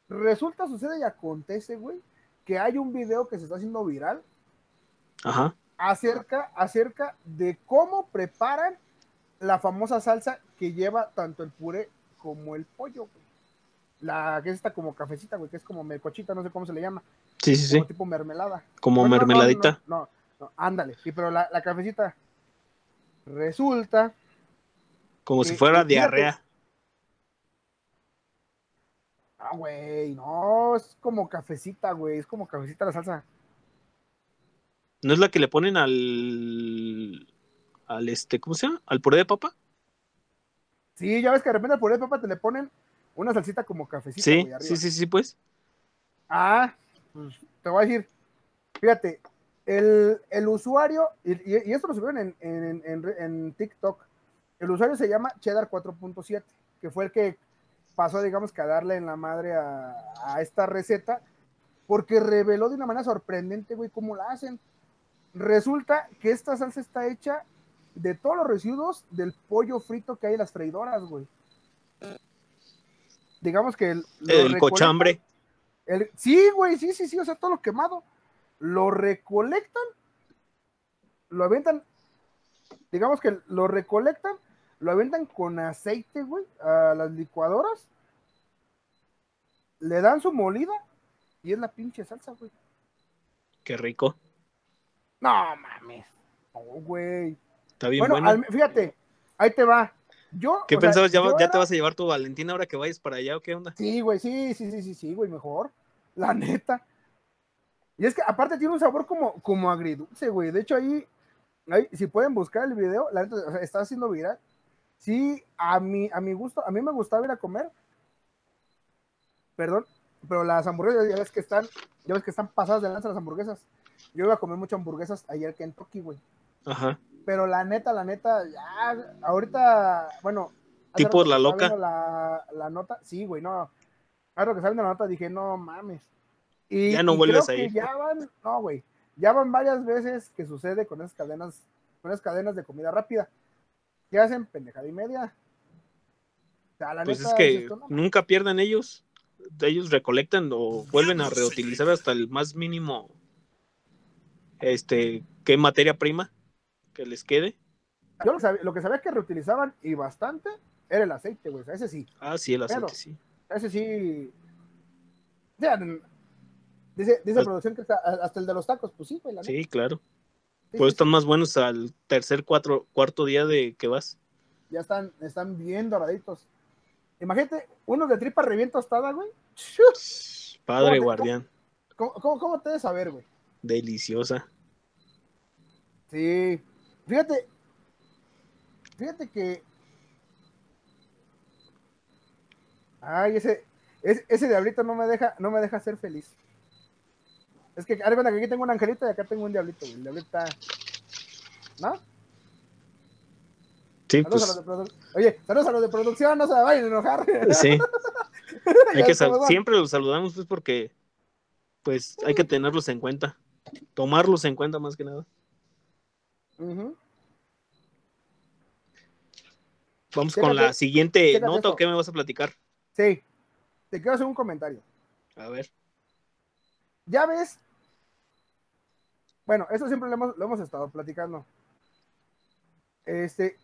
Speaker 3: resulta, sucede y acontece, güey, que hay un video que se está haciendo viral
Speaker 2: Ajá.
Speaker 3: acerca, acerca de cómo preparan la famosa salsa que lleva tanto el puré como el pollo, güey. La que es esta como cafecita, güey, que es como melcochita, no sé cómo se le llama,
Speaker 2: Sí, sí, sí.
Speaker 3: como tipo mermelada.
Speaker 2: Como
Speaker 3: No, no, no,
Speaker 2: mermeladita.
Speaker 3: No, no, no, ándale, sí, pero la, la cafecita resulta,
Speaker 2: Como si fuera
Speaker 3: que fíjate.
Speaker 2: diarrea.
Speaker 3: ah, güey, no, es como cafecita, güey, es como cafecita la salsa.
Speaker 2: ¿No es la que le ponen al... al este, ¿cómo se llama? ¿Al puré de papa?
Speaker 3: Sí, ya ves que de repente al puré de papa te le ponen una salsita como cafecita,
Speaker 2: Sí,
Speaker 3: güey,
Speaker 2: sí, sí, sí, pues.
Speaker 3: Ah, pues te voy a decir, fíjate, el, el usuario, y, y- y esto lo subieron en, en, en- en TikTok, el usuario se llama Cheddar 4.7, que fue el que pasó, digamos, que a darle en la madre a, a esta receta, porque reveló de una manera sorprendente, güey, cómo la hacen. Resulta que esta salsa está hecha de todos los residuos del pollo frito que hay en las freidoras, güey. Digamos que el,
Speaker 2: El cochambre.
Speaker 3: el- sí, güey, sí, sí, sí, o sea, todo lo quemado. Lo recolectan, lo aventan, digamos que lo recolectan, lo aventan con aceite, güey, a las licuadoras, le dan su molida y es la pinche salsa, güey.
Speaker 2: Qué rico.
Speaker 3: No mames, no, güey.
Speaker 2: Está bien
Speaker 3: Bueno,
Speaker 2: buena.
Speaker 3: al- fíjate, ahí te va. Yo,
Speaker 2: ¿Qué
Speaker 3: sea,
Speaker 2: pensabas? ¿Ya, ya
Speaker 3: era-
Speaker 2: te vas a llevar tu Valentina ahora que vayas para allá o qué onda?
Speaker 3: Sí, güey, sí, sí, sí, sí, sí, güey, mejor. La <laughs> neta. Y es que aparte tiene un sabor como, como agridulce, güey. De hecho, ahí, ahí, si pueden buscar el video, la neta, o sea, está haciendo viral. Sí, a mi, a mi gusto, a mí me gustaba ir a comer. Perdón, pero las hamburguesas, ya ves que están, ya ves que están pasadas de lanza las hamburguesas. Yo iba a comer muchas hamburguesas ayer que en Kentucky, güey.
Speaker 2: Ajá.
Speaker 3: Pero la neta, la neta, ya, ahorita, bueno.
Speaker 2: Tipo la loca.
Speaker 3: La, la nota, sí, güey, no. Ahora que saliendo la nota dije, no mames. Y,
Speaker 2: Ya no
Speaker 3: y
Speaker 2: vuelves
Speaker 3: creo
Speaker 2: a
Speaker 3: que
Speaker 2: ir.
Speaker 3: Ya van, no, güey. Ya van varias veces que sucede con esas cadenas, con esas cadenas de comida rápida. Que hacen pendejada y media. O sea, la
Speaker 2: Pues
Speaker 3: neta,
Speaker 2: es que
Speaker 3: no,
Speaker 2: nunca pierden ellos. Ellos recolectan o vuelven a reutilizar hasta el más mínimo. Este, ¿qué materia prima que les quede?
Speaker 3: Yo lo, sabía- lo que sabía que reutilizaban y bastante era el aceite, güey. O sea, ese sí.
Speaker 2: Ah, sí, el aceite,
Speaker 3: Pero-
Speaker 2: sí.
Speaker 3: Ese sí. O sea, dice, dice
Speaker 2: Al-
Speaker 3: producción que está- hasta el de los tacos, pues sí, güey. la neta.
Speaker 2: Sí, claro.
Speaker 3: Sí,
Speaker 2: Pues
Speaker 3: sí,
Speaker 2: están más buenos al tercer, cuatro, cuarto día de que vas.
Speaker 3: ya están, están bien doraditos. Imagínate, unos de tripa reviento tostada, güey.
Speaker 2: Padre
Speaker 3: ¿Cómo te-
Speaker 2: guardián.
Speaker 3: ¿Cómo, cómo, cómo te debes saber, güey?
Speaker 2: Deliciosa.
Speaker 3: Sí. Fíjate. Fíjate que. Ay, ese, ese, ese diablito no me deja, no me deja ser feliz. Es que, cuenta que aquí tengo un angelito y acá tengo un diablito. El diablito está. ¿No?
Speaker 2: Sí,
Speaker 3: Saludos
Speaker 2: pues,
Speaker 3: Oye, saludos a los de producción, no se vayan a enojar.
Speaker 2: sí. <laughs> Hay que siempre los saludamos pues porque pues hay que tenerlos en cuenta, tomarlos en cuenta más que nada. Vamos
Speaker 3: Chécate,
Speaker 2: con la siguiente nota o qué me vas a platicar.
Speaker 3: Sí, te quiero hacer un comentario.
Speaker 2: A ver.
Speaker 3: Ya ves, bueno, eso siempre lo hemos, lo hemos estado platicando. Este,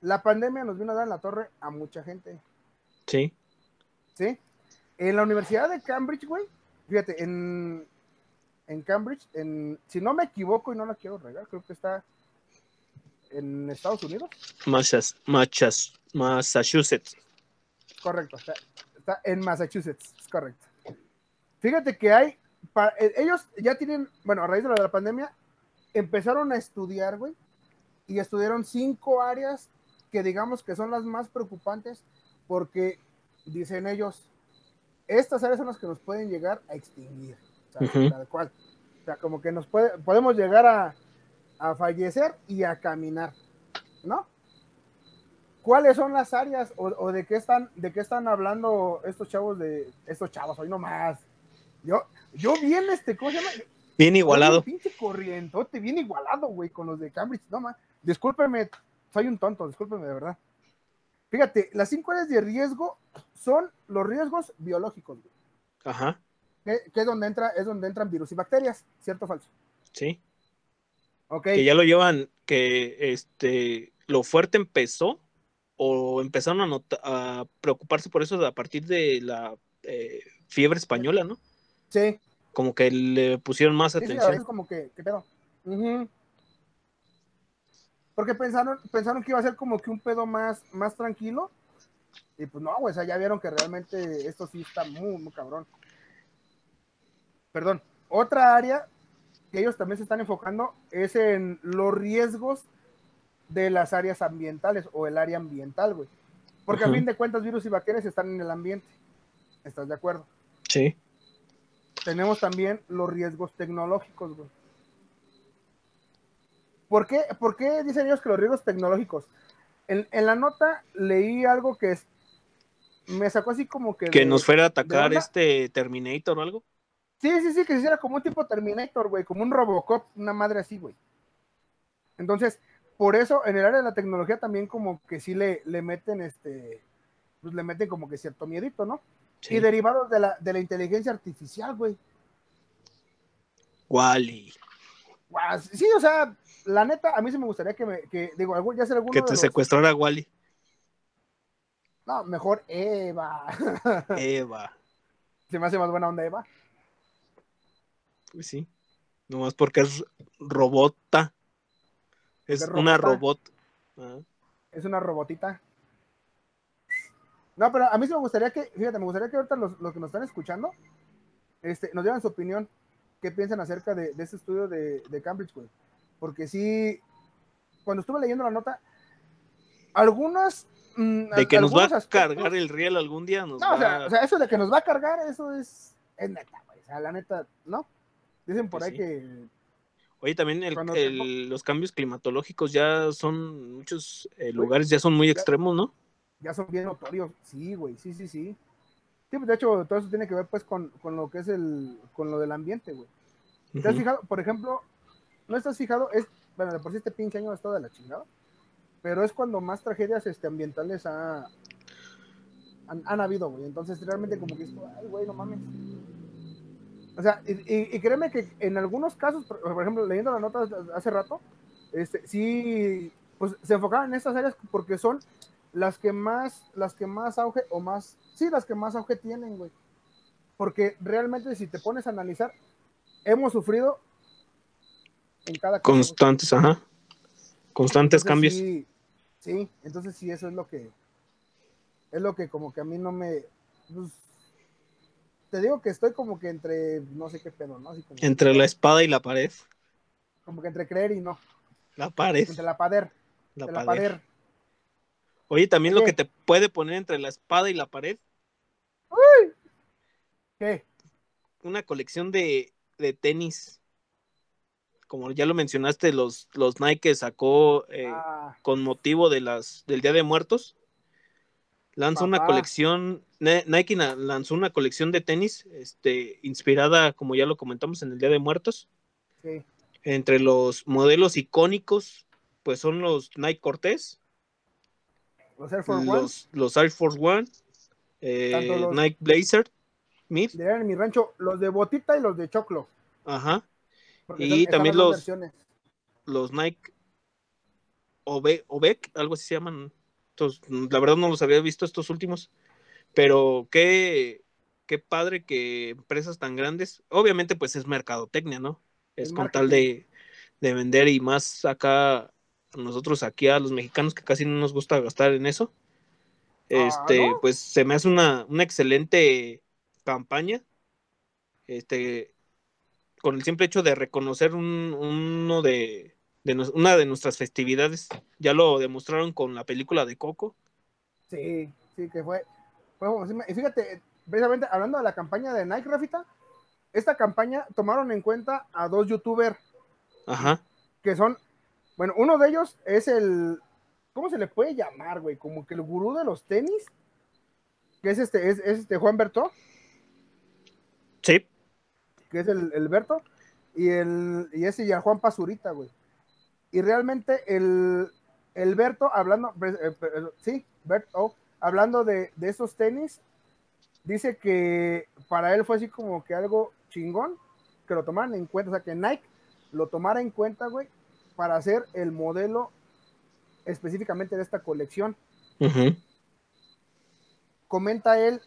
Speaker 3: la pandemia nos vino a dar en la torre a mucha gente,
Speaker 2: Sí.
Speaker 3: ¿sí? En la Universidad de Cambridge, güey, fíjate, en, en Cambridge, en, si no me equivoco y no la quiero regar, creo que está en Estados Unidos.
Speaker 2: Massachusetts.
Speaker 3: Correcto, está, está en Massachusetts, es correcto. Fíjate que hay, pa- eh, ellos ya tienen, bueno, a raíz de la pandemia, empezaron a estudiar, güey, y estudiaron cinco áreas que digamos que son las más preocupantes porque, dicen ellos, estas áreas son las que nos pueden llegar a extinguir, o sea,
Speaker 2: Ujú.
Speaker 3: tal cual. O sea, como que nos puede, podemos llegar a, a fallecer y a caminar, ¿no? ¿Cuáles son las áreas o, o de qué están de qué están hablando estos chavos de estos chavos hoy nomás? Yo yo bien este ¿cómo se llama?
Speaker 2: Bien igualado.
Speaker 3: Pinche corrientote, bien igualado, güey, con los de Cambridge, no más. Discúlpeme, soy un tonto, discúlpeme de verdad. Fíjate, las cinco áreas de riesgo son los riesgos biológicos, güey,
Speaker 2: Ajá.
Speaker 3: que, que es donde entra es donde entran virus y bacterias, ¿cierto o falso?
Speaker 2: Sí.
Speaker 3: Ok.
Speaker 2: Que ya lo llevan, que este, lo fuerte empezó o empezaron a, nota- a preocuparse por eso a partir de la eh, fiebre española, ¿no?
Speaker 3: Sí,
Speaker 2: Como que le pusieron más
Speaker 3: Sí, sí,
Speaker 2: atención.
Speaker 3: veces como que, ¿qué pedo? Porque pensaron, pensaron que iba a ser como que un pedo más, más tranquilo. Y pues no, güey, o sea, ya vieron que realmente esto sí está muy, muy cabrón. Perdón. Otra área que ellos también se están enfocando es en los riesgos de las áreas ambientales o el área ambiental, güey. Porque
Speaker 2: Ujú.
Speaker 3: a fin de cuentas, virus y bacterias están en el ambiente. ¿Estás de acuerdo?
Speaker 2: Sí.
Speaker 3: tenemos también los riesgos tecnológicos, güey. ¿Por qué, ¿Por qué dicen ellos que los riesgos tecnológicos? En, en la nota leí algo que es, me sacó así como que...
Speaker 2: Que
Speaker 3: de-
Speaker 2: nos fuera a atacar este Terminator o algo.
Speaker 3: Sí, sí, sí, que se hiciera como un tipo Terminator, güey, como un Robocop, una madre así, güey. Entonces, por eso en el área de la tecnología también como que sí le, le meten este, pues le meten como que cierto miedito, ¿no?
Speaker 2: Sí.
Speaker 3: Y derivados de la, de la inteligencia artificial, güey.
Speaker 2: Wally.
Speaker 3: Guau, Sí, o sea, la neta, a mí sí me gustaría que me, que, digo, algún- ya sea alguno
Speaker 2: Que te
Speaker 3: los-
Speaker 2: secuestrara Wally.
Speaker 3: No, mejor Eva. <laughs>
Speaker 2: Eva.
Speaker 3: Se me hace más buena onda Eva.
Speaker 2: Pues sí. Nomás porque es robota. Es una robot. Ah,
Speaker 3: Es una robotita. No, pero a mí sí me gustaría que, fíjate, me gustaría que ahorita los, los que nos están escuchando, este, nos dieran su opinión, qué piensan acerca de, de este estudio de, de Cambridge, güey. Porque sí, cuando estuve leyendo la nota, algunas... mm,
Speaker 2: De que nos va a cargar el riel algún día. Nos
Speaker 3: No,
Speaker 2: va
Speaker 3: o sea, o sea, eso de que nos va a cargar, eso es, es neta, güey. O sea, la neta, ¿no? Dicen por
Speaker 2: Pues
Speaker 3: ahí
Speaker 2: sí.
Speaker 3: que.
Speaker 2: Oye, también el- el- los cambios climatológicos ya son, muchos eh, lugares ya son muy extremos, ¿no?
Speaker 3: ya son bien notorios. Sí, güey, sí, sí, sí. Sí, pues de hecho, todo eso tiene que ver pues con, con lo que es el, con lo del ambiente, güey. ¿Te has fijado? Por ejemplo, no estás fijado, es, bueno, de por sí este pinche año ha estado de la chingada, pero es cuando más tragedias este, ambientales ha, han, han habido, güey. Entonces, realmente como que esto, ay, güey, no mames. O sea, y, y- y créeme que en algunos casos, por, por ejemplo, leyendo la nota hace rato, este, sí, pues se enfocaban en estas áreas porque son las que más, las que más auge, o más, sí, las que más auge tienen, güey. Porque realmente si te pones a analizar, hemos sufrido en cada.
Speaker 2: Constantes, ajá. Constantes
Speaker 3: Entonces,
Speaker 2: cambios.
Speaker 3: Sí, sí, entonces sí, eso es lo que, es lo que como que a mí no me, pues, te digo que estoy como que entre, no sé qué pedo, ¿no? Así como,
Speaker 2: Entre la espada y la pared.
Speaker 3: como que entre creer y no,
Speaker 2: La pared.
Speaker 3: entre la pader,
Speaker 2: La
Speaker 3: entre la
Speaker 2: pared.
Speaker 3: pader.
Speaker 2: Oye, también lo que te puede poner entre la espada y la pared,
Speaker 3: ¿Qué?
Speaker 2: una colección de, de tenis. como ya lo mencionaste, los, los Nike sacó eh,
Speaker 3: Ah,
Speaker 2: con motivo de las, del Día de Muertos. Lanzó una
Speaker 3: Papá.
Speaker 2: colección, Ne- Nike lanzó una colección de tenis, este, inspirada, como ya lo comentamos, en el Día de Muertos.
Speaker 3: sí.
Speaker 2: Entre los modelos icónicos, pues son los Nike Cortez,
Speaker 3: Los Air Force One.
Speaker 2: los, los Air Force One, eh,
Speaker 3: los-
Speaker 2: Nike Blazer, Mid,
Speaker 3: en mi rancho, los de botita y los de choclo.
Speaker 2: ajá,
Speaker 3: porque
Speaker 2: Y
Speaker 3: son-
Speaker 2: también los- los Nike Obe- Obec, algo así se llaman. La verdad no los había visto estos últimos, pero qué, qué padre que empresas tan grandes, obviamente pues es mercadotecnia, ¿no? Es
Speaker 3: Es
Speaker 2: con tal de, de vender y más acá, nosotros aquí a los mexicanos que casi no nos gusta gastar en eso. Este,
Speaker 3: Ah, ¿no?
Speaker 2: pues se me hace una, una excelente campaña. Este, con el simple hecho de reconocer un- uno de, de una de nuestras festividades. Ya lo demostraron con la película de Coco.
Speaker 3: Sí, sí, que fue. fue y fíjate, precisamente hablando de la campaña de Nike, Rafita, esta campaña tomaron en cuenta a dos youtubers
Speaker 2: Ajá.
Speaker 3: que son, bueno, uno de ellos es el, ¿cómo se le puede llamar, güey? Como que el gurú de los tenis, que es este, es, es este Juan Berto,
Speaker 2: Sí.
Speaker 3: que es el, el Berto, y el, y ese ya Juan Pazurita, güey. Y realmente el, el Berto, hablando, eh, eh, sí, Berto, hablando de, de esos tenis, dice que para él fue así como que algo chingón, que lo tomaran en cuenta, o sea, que Nike lo tomara en cuenta, güey, para hacer el modelo específicamente de esta colección. Comenta él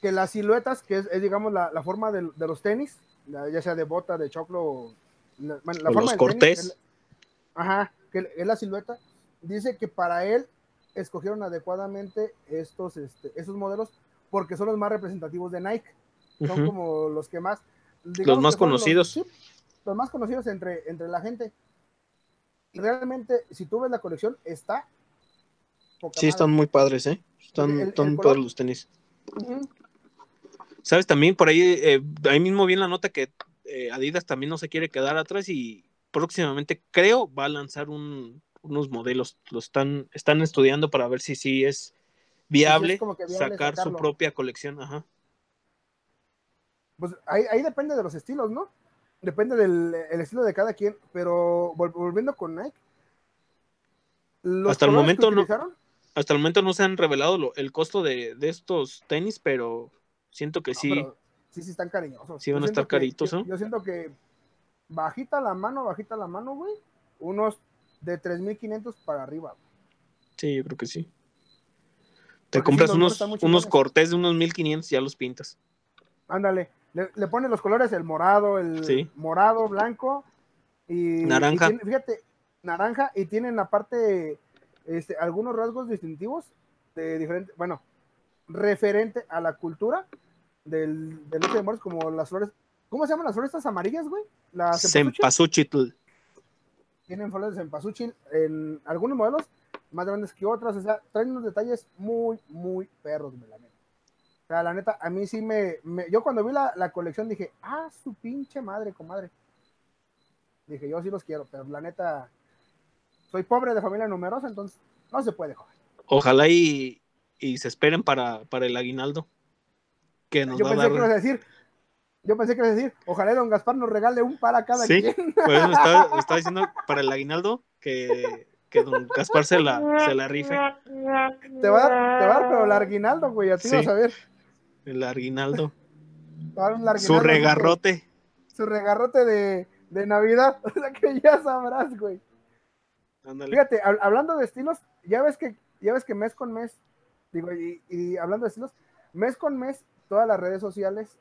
Speaker 3: que las siluetas, que es, es, digamos la, la forma de, de los tenis, ya sea de bota, de choclo, la, la forma
Speaker 2: los
Speaker 3: del
Speaker 2: Cortés.
Speaker 3: Ajá, que es la silueta, dice que para él escogieron adecuadamente estos, este, esos modelos porque son los más representativos de Nike, son como los que más, digamos
Speaker 2: más
Speaker 3: los-
Speaker 2: conocidos.
Speaker 3: sí, los más conocidos entre, entre la gente. Y realmente, si tú ves la colección, está.
Speaker 2: Sí, están muy padres, ¿eh? Están,
Speaker 3: El- el
Speaker 2: están padres los tenis. ¿Sabes? También por ahí, eh, ahí mismo vi en la nota que eh, Adidas también no se quiere quedar atrás y próximamente creo va a lanzar un- unos modelos. Lo están, están estudiando para ver si sí es viable, sacar su propia colección. Ajá.
Speaker 3: Pues ahí, ahí depende de los estilos, ¿no? Depende del el estilo de cada quien. Pero vol- volviendo con Nike. los
Speaker 2: Hasta el momento no. Hasta el momento no se han revelado lo- el costo de, de estos tenis, pero siento que
Speaker 3: no,
Speaker 2: sí.
Speaker 3: sí, sí están cariñosos.
Speaker 2: Sí van a estar
Speaker 3: que-
Speaker 2: caritos,
Speaker 3: yo-
Speaker 2: ¿no?
Speaker 3: Yo siento que bajita la mano, bajita la mano, güey. Unos de 3.500 para arriba. güey.
Speaker 2: Sí, yo creo que sí. Te
Speaker 3: Porque
Speaker 2: compras unos, unos cortés de unos 1500 y ya los pintas.
Speaker 3: Ándale. Le, le ponen los colores, el morado, el
Speaker 2: Sí.
Speaker 3: morado, blanco y
Speaker 2: Naranja.
Speaker 3: y tiene- fíjate, naranja y tienen aparte este, algunos rasgos distintivos de diferente, bueno, referente a la cultura del, del de Muertos, como las flores, ¿cómo se llaman las flores estas amarillas, güey? Las cempasúchil. Tienen flores de cempasúchil en algunos modelos más grandes que otras, o sea, traen unos detalles muy, muy perros, güey, la neta. O sea, la neta, a mí sí me, me- yo cuando vi la, la colección dije, ah, su pinche madre, comadre. Dije, yo sí los quiero, pero la neta, soy pobre de familia numerosa, entonces no se puede, joder.
Speaker 2: Ojalá y, y se esperen para, para el aguinaldo. Que nos
Speaker 3: Yo
Speaker 2: va a
Speaker 3: pensé que ibas a
Speaker 2: dar.
Speaker 3: decir, yo pensé que ibas a decir, ojalá don Gaspar nos regale un par a cada
Speaker 2: Sí,
Speaker 3: quien.
Speaker 2: por eso estaba, <laughs> estaba diciendo para el aguinaldo que, que don Gaspar se la, se la rife.
Speaker 3: Te va a dar, te va a dar, pero el aguinaldo, güey, a ti
Speaker 2: Sí.
Speaker 3: vas a ver.
Speaker 2: El aguinaldo. Su regarrote.
Speaker 3: Su regarrote de, de Navidad, <laughs> o sea que ya sabrás, güey.
Speaker 2: Ándale.
Speaker 3: Fíjate, hab- hablando de estilos, ya ves que, ya ves que mes con mes, digo, y, y hablando de estilos, mes con mes, todas las redes sociales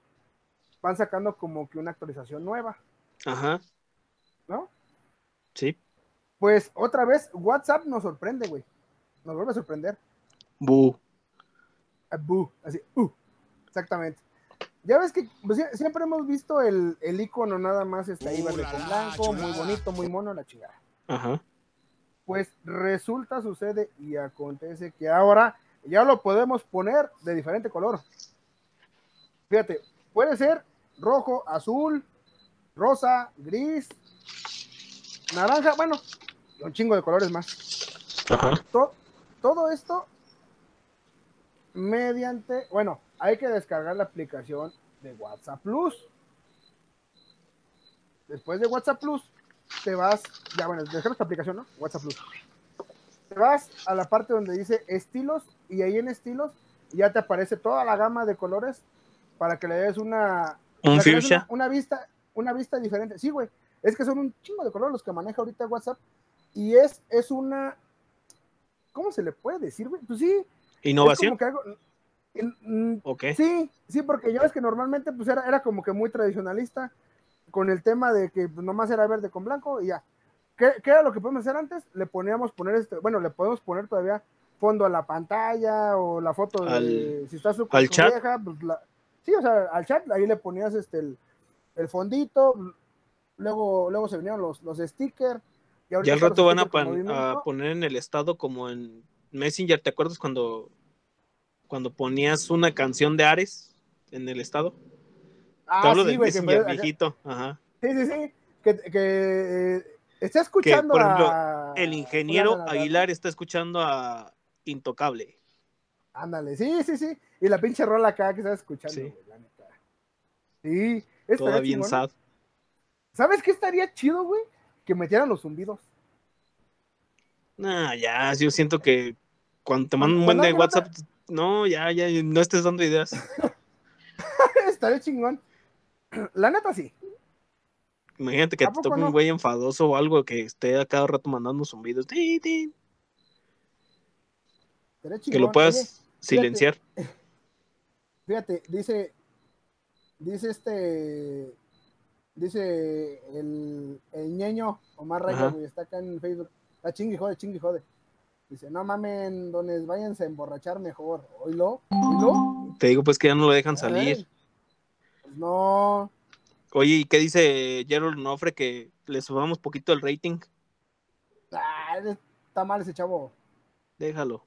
Speaker 3: van sacando como que una actualización nueva,
Speaker 2: Ajá.
Speaker 3: ¿no?
Speaker 2: Sí.
Speaker 3: Pues otra vez, WhatsApp nos sorprende, güey. Nos vuelve a sorprender.
Speaker 2: Bu.
Speaker 3: Ah, bu, así, uh, exactamente. Ya ves que pues, sie- siempre hemos visto el, el icono nada más está ahí verde con blanco, muy bonito, muy mono, la chingada.
Speaker 2: Ajá.
Speaker 3: Pues resulta, sucede y acontece que ahora ya lo podemos poner de diferente color. Fíjate, puede ser rojo, azul, rosa, gris, naranja, bueno, un chingo de colores más.
Speaker 2: Ajá.
Speaker 3: To- todo esto mediante, bueno, hay que descargar la aplicación de WhatsApp Plus. Después de WhatsApp Plus, te vas, ya bueno, descargas la aplicación, ¿no? WhatsApp Plus. Te vas a la parte donde dice estilos y ahí en estilos ya te aparece toda la gama de colores para que le des una,
Speaker 2: Un fuchsia.
Speaker 3: una, una vista, una vista diferente. Sí, güey, es que son un chingo de colores los que maneja ahorita WhatsApp y es, es una, ¿cómo se le puede decir, güey? Pues sí, es
Speaker 2: Innovación.
Speaker 3: algo- mm,
Speaker 2: Ok.
Speaker 3: Sí, sí, porque ya ves que normalmente pues era, era como que muy tradicionalista con el tema de que pues, nomás era verde con blanco y ya. ¿Qué, qué era lo que podemos hacer antes? Le poníamos poner este, bueno, le podemos poner todavía fondo a la pantalla o la foto de
Speaker 2: Al-
Speaker 3: si estás su,
Speaker 2: al
Speaker 3: su
Speaker 2: chat.
Speaker 3: vieja, pues la- sí, o sea, al chat ahí le ponías este el, el fondito, luego, luego se venían los, los stickers. y
Speaker 2: Ya al rato van a, pan- poner en el estado como en Messenger. ¿Te acuerdas cuando, cuando ponías una canción de Ares en el estado? Te
Speaker 3: Ah,
Speaker 2: hablo
Speaker 3: sí,
Speaker 2: de Messenger viejito. Ajá.
Speaker 3: Sí, sí, sí. Que, que eh, está escuchando
Speaker 2: por ejemplo,
Speaker 3: a-
Speaker 2: El ingeniero Aguilar está escuchando a Intocable.
Speaker 3: Ándale, sí, sí, sí. Y la pinche rola acá que estás escuchando,
Speaker 2: Sí.
Speaker 3: güey, la neta. Sí,
Speaker 2: Toda bien
Speaker 3: chingón.
Speaker 2: sad.
Speaker 3: ¿Sabes qué estaría chido, güey? Que metieran los zumbidos.
Speaker 2: Nah, ya, yo siento que cuando te mandan un buen de WhatsApp, no, ya, ya, no estés dando ideas. <laughs>
Speaker 3: estaría chingón. <clears throat> La neta, sí.
Speaker 2: Imagínate que
Speaker 3: ¿A
Speaker 2: te toque
Speaker 3: no?
Speaker 2: un güey enfadoso o algo que esté a cada rato mandando zumbidos. Ti, ti,
Speaker 3: Estaría
Speaker 2: Que
Speaker 3: chingón.
Speaker 2: lo puedas
Speaker 3: Oye,
Speaker 2: silenciar.
Speaker 3: Fíjate, <laughs> dice, dice este, dice el, el ñeño Omar
Speaker 2: Ajá.
Speaker 3: güey, está acá en Facebook, está chingue y jode, chingue y jode. Dice, no mamen, dones, váyanse a emborrachar mejor. Oílo, oílo.
Speaker 2: Te digo pues que ya no lo dejan salir.
Speaker 3: pues no,
Speaker 2: Oye, ¿y qué dice Gerald Nofre que le subamos poquito el rating?
Speaker 3: ah, está mal ese chavo.
Speaker 2: Déjalo.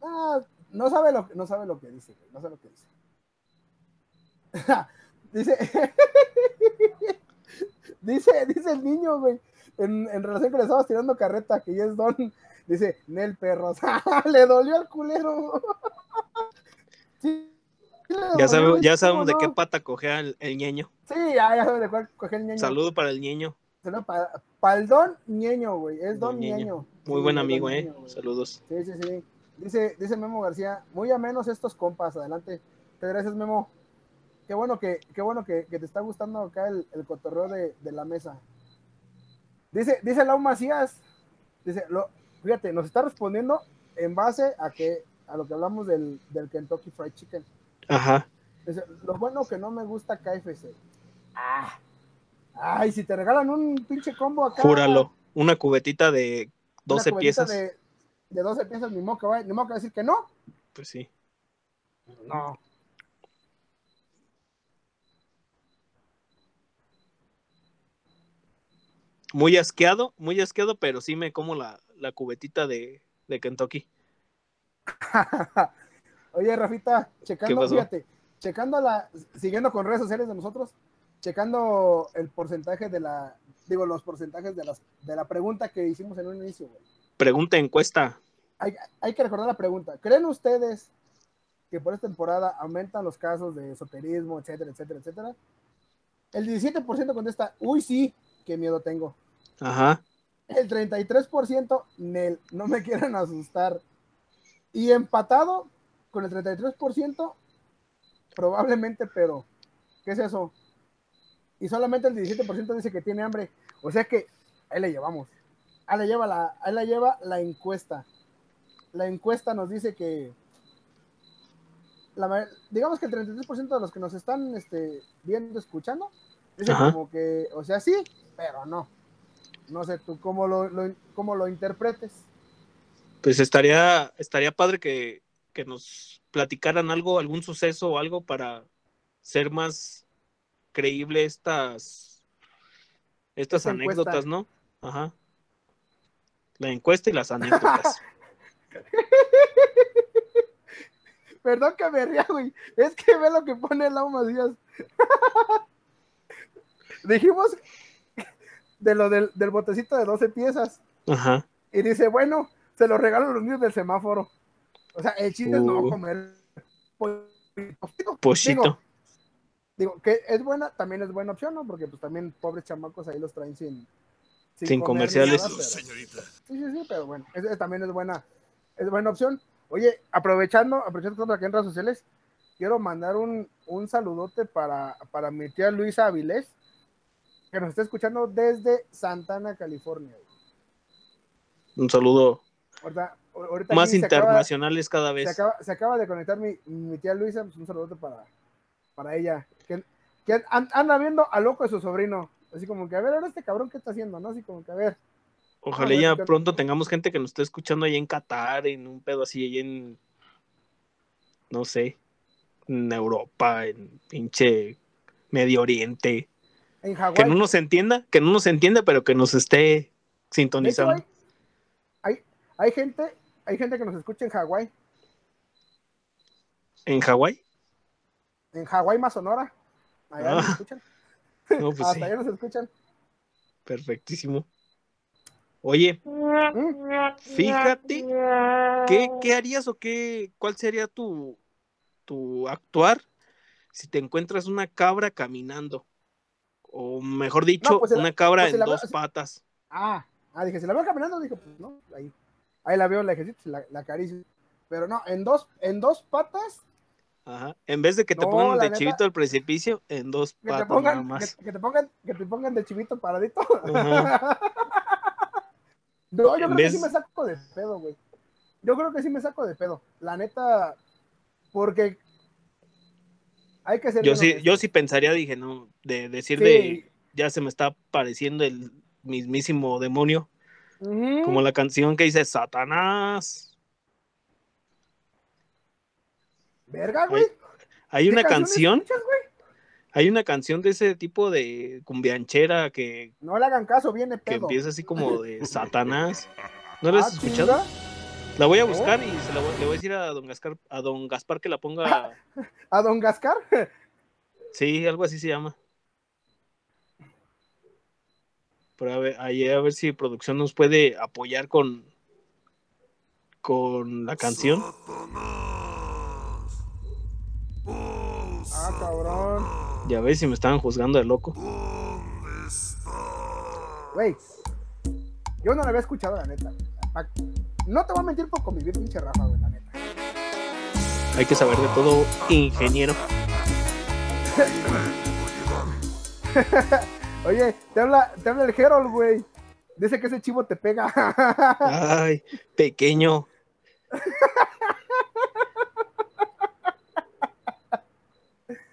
Speaker 3: Ah, no sabe lo, no sabe lo que dice, güey, no sabe lo que dice. <laughs> dice, <laughs> dice, dice el niño, güey, en, en relación que le estabas tirando carreta, que ya es don, dice, Nel perros, <laughs> le dolió al culero. Sí,
Speaker 2: Ya, sabe- ya
Speaker 3: ¿cómo
Speaker 2: sabemos de qué pata cogea el, el ñeño.
Speaker 3: Sí, ya, ya sabe de cuál coger el ñeño.
Speaker 2: Saludo para el ñeño.
Speaker 3: Para, para el don ñeño, güey, es don
Speaker 2: Don Ñeño.
Speaker 3: ñeño.
Speaker 2: Muy
Speaker 3: Sí,
Speaker 2: buen amigo, eh.
Speaker 3: Ñeño.
Speaker 2: Saludos.
Speaker 3: Sí, sí, sí. Dice, dice Memo García, muy amenos estos compas, adelante. Muchas gracias, Memo. Qué bueno que, qué bueno que, que te está gustando acá el, el cotorreo de, de la mesa. Dice, dice Lau Macías, dice, lo, fíjate, nos está respondiendo en base a que, a lo que hablamos del, del Kentucky Fried Chicken.
Speaker 2: Ajá.
Speaker 3: Dice, lo bueno que no me gusta KFC. Ah, ay, si te regalan un pinche combo acá.
Speaker 2: Júralo. Una cubetita de
Speaker 3: una
Speaker 2: 12
Speaker 3: cubetita
Speaker 2: piezas.
Speaker 3: De, de 12 piezas, ni modo que va, ni modo que va a decir que no.
Speaker 2: Pues sí.
Speaker 3: No.
Speaker 2: Muy asqueado, muy asqueado, pero sí me como la, la cubetita de, de Kentucky. <laughs>
Speaker 3: Oye, Rafita,
Speaker 2: ¿Qué
Speaker 3: checando, fíjate, checando la, siguiendo con redes sociales de nosotros, checando el porcentaje de la, digo, los porcentajes de las, de la pregunta que hicimos en un inicio, güey.
Speaker 2: Pregunta encuesta.
Speaker 3: Hay, hay que recordar la pregunta. ¿Creen ustedes que por esta temporada aumentan los casos de esoterismo, etcétera, etcétera, etcétera? El 17% contesta, uy, sí, qué miedo tengo.
Speaker 2: Ajá.
Speaker 3: El 33%, Nel, no me <laughs> quieran asustar. Y empatado con el 33%, probablemente, pero, ¿qué es eso? Y solamente el 17% dice que tiene hambre. O sea que ahí le llevamos. Ahí le lleva la, ahí la lleva la encuesta. La encuesta nos dice que, la digamos que el 33% de los que nos están este, viendo, escuchando, dice
Speaker 2: Ajá.
Speaker 3: como que, o sea, sí, pero no. No sé tú cómo lo, lo- cómo lo interpretes.
Speaker 2: Pues estaría, estaría padre que, que nos platicaran algo, algún suceso o algo para ser más creíble estas, estas
Speaker 3: encuesta.
Speaker 2: anécdotas, ¿no? Ajá. La encuesta y las anécdotas. <laughs>
Speaker 3: Perdón que me ría, güey. Es que ve lo que pone Lau Macías. <laughs> Dijimos, de lo del, del botecito de 12 piezas.
Speaker 2: Ajá.
Speaker 3: Y dice, bueno, se lo regalo a los niños del semáforo. O sea, el chiste es no
Speaker 2: Uh.
Speaker 3: comer pollito. Digo, digo, que es buena, también es buena opción, ¿no? Porque pues también pobres chamacos ahí los traen sin...
Speaker 2: Sin comerciales.
Speaker 3: nada, pero- Sí, sí, sí, pero bueno, también es buena, es buena opción. Oye, aprovechando, aprovechando que estamos aquí en redes sociales, quiero mandar un, un saludote para, para mi tía Luisa Avilés, que nos está escuchando desde Santana, California.
Speaker 2: Un saludo
Speaker 3: Ahorita, ahorita
Speaker 2: más
Speaker 3: se acaba-
Speaker 2: internacionales cada
Speaker 3: se
Speaker 2: vez.
Speaker 3: acaba, se acaba de conectar mi, mi tía Luisa, pues un saludote para, para ella, que, que an- anda viendo a loco de su sobrino. Así como que, a ver, ahora este cabrón, ¿qué está haciendo? ¿No? Así como que, a ver.
Speaker 2: Ojalá ya pronto tengamos gente que nos esté escuchando ahí en Qatar, en un pedo así, ahí en, no sé, en Europa, en pinche Medio Oriente.
Speaker 3: En
Speaker 2: Que
Speaker 3: Hawái.
Speaker 2: no nos entienda, que no nos entienda, pero que nos esté
Speaker 3: hecho,
Speaker 2: sintonizando.
Speaker 3: hay, hay, hay gente, hay gente que nos escucha en Hawái,
Speaker 2: ¿En Hawái?
Speaker 3: en Hawái más Sonora. Allá nos
Speaker 2: Ah.
Speaker 3: escuchan.
Speaker 2: No, pues
Speaker 3: Hasta
Speaker 2: sí,
Speaker 3: allá nos escuchan.
Speaker 2: perfectísimo. Oye, fíjate, ¿qué, qué harías o qué, cuál sería tu, tu actuar si te encuentras una cabra caminando? O mejor dicho,
Speaker 3: pues, la-
Speaker 2: una cabra
Speaker 3: pues,
Speaker 2: en
Speaker 3: veo-
Speaker 2: dos patas.
Speaker 3: Ah, ah, dije, si la veo caminando, dije, pues no, ahí. Ahí la veo, la ejercito, la, la acaricio. Pero no, en dos, en dos patas,
Speaker 2: Ajá. En vez de que te
Speaker 3: No,
Speaker 2: pongan de
Speaker 3: neta-
Speaker 2: chivito al precipicio, en dos
Speaker 3: que te
Speaker 2: patas nada
Speaker 3: pongan, que,
Speaker 2: más.
Speaker 3: que te pongan, que te pongan de chivito paradito.
Speaker 2: Ajá. <laughs>
Speaker 3: no, yo
Speaker 2: En
Speaker 3: creo que sí me saco de pedo, güey. Yo creo que sí me saco de pedo. La neta, porque hay que ser.
Speaker 2: Yo sí, yo sí pensaría, dije, no, de decir
Speaker 3: Sí.
Speaker 2: de ya se me está pareciendo el mismísimo demonio, como la canción que dice Satanás.
Speaker 3: Verga, güey.
Speaker 2: Hay
Speaker 3: ¿Qué
Speaker 2: una canción,
Speaker 3: escuchas,
Speaker 2: hay una canción de ese tipo de cumbianchera que,
Speaker 3: No le hagan caso, viene
Speaker 2: que
Speaker 3: pedo.
Speaker 2: empieza así como de <laughs> Satanás. ¿No la has
Speaker 3: Ah,
Speaker 2: escuchado?
Speaker 3: chinga.
Speaker 2: La voy a buscar y se la voy- le voy a decir a don Gaspar, a don Gaspar que la ponga, <laughs>
Speaker 3: ¿A Don Gascar? <laughs>
Speaker 2: sí, algo así se llama. Pero a ver, ahí a ver si producción nos puede apoyar con con la canción.
Speaker 3: Ah, cabrón.
Speaker 2: Ya ves si me estaban juzgando de loco.
Speaker 3: Güey. Yo no la había escuchado, la neta. Pa- No te voy a mentir por convivir, pinche Rafa, güey, la neta.
Speaker 2: Hay que saber de todo, ingeniero. <laughs>
Speaker 3: Oye, te habla, te habla el Herald, güey. Dice que ese chivo te pega. <laughs>
Speaker 2: Ay, pequeño.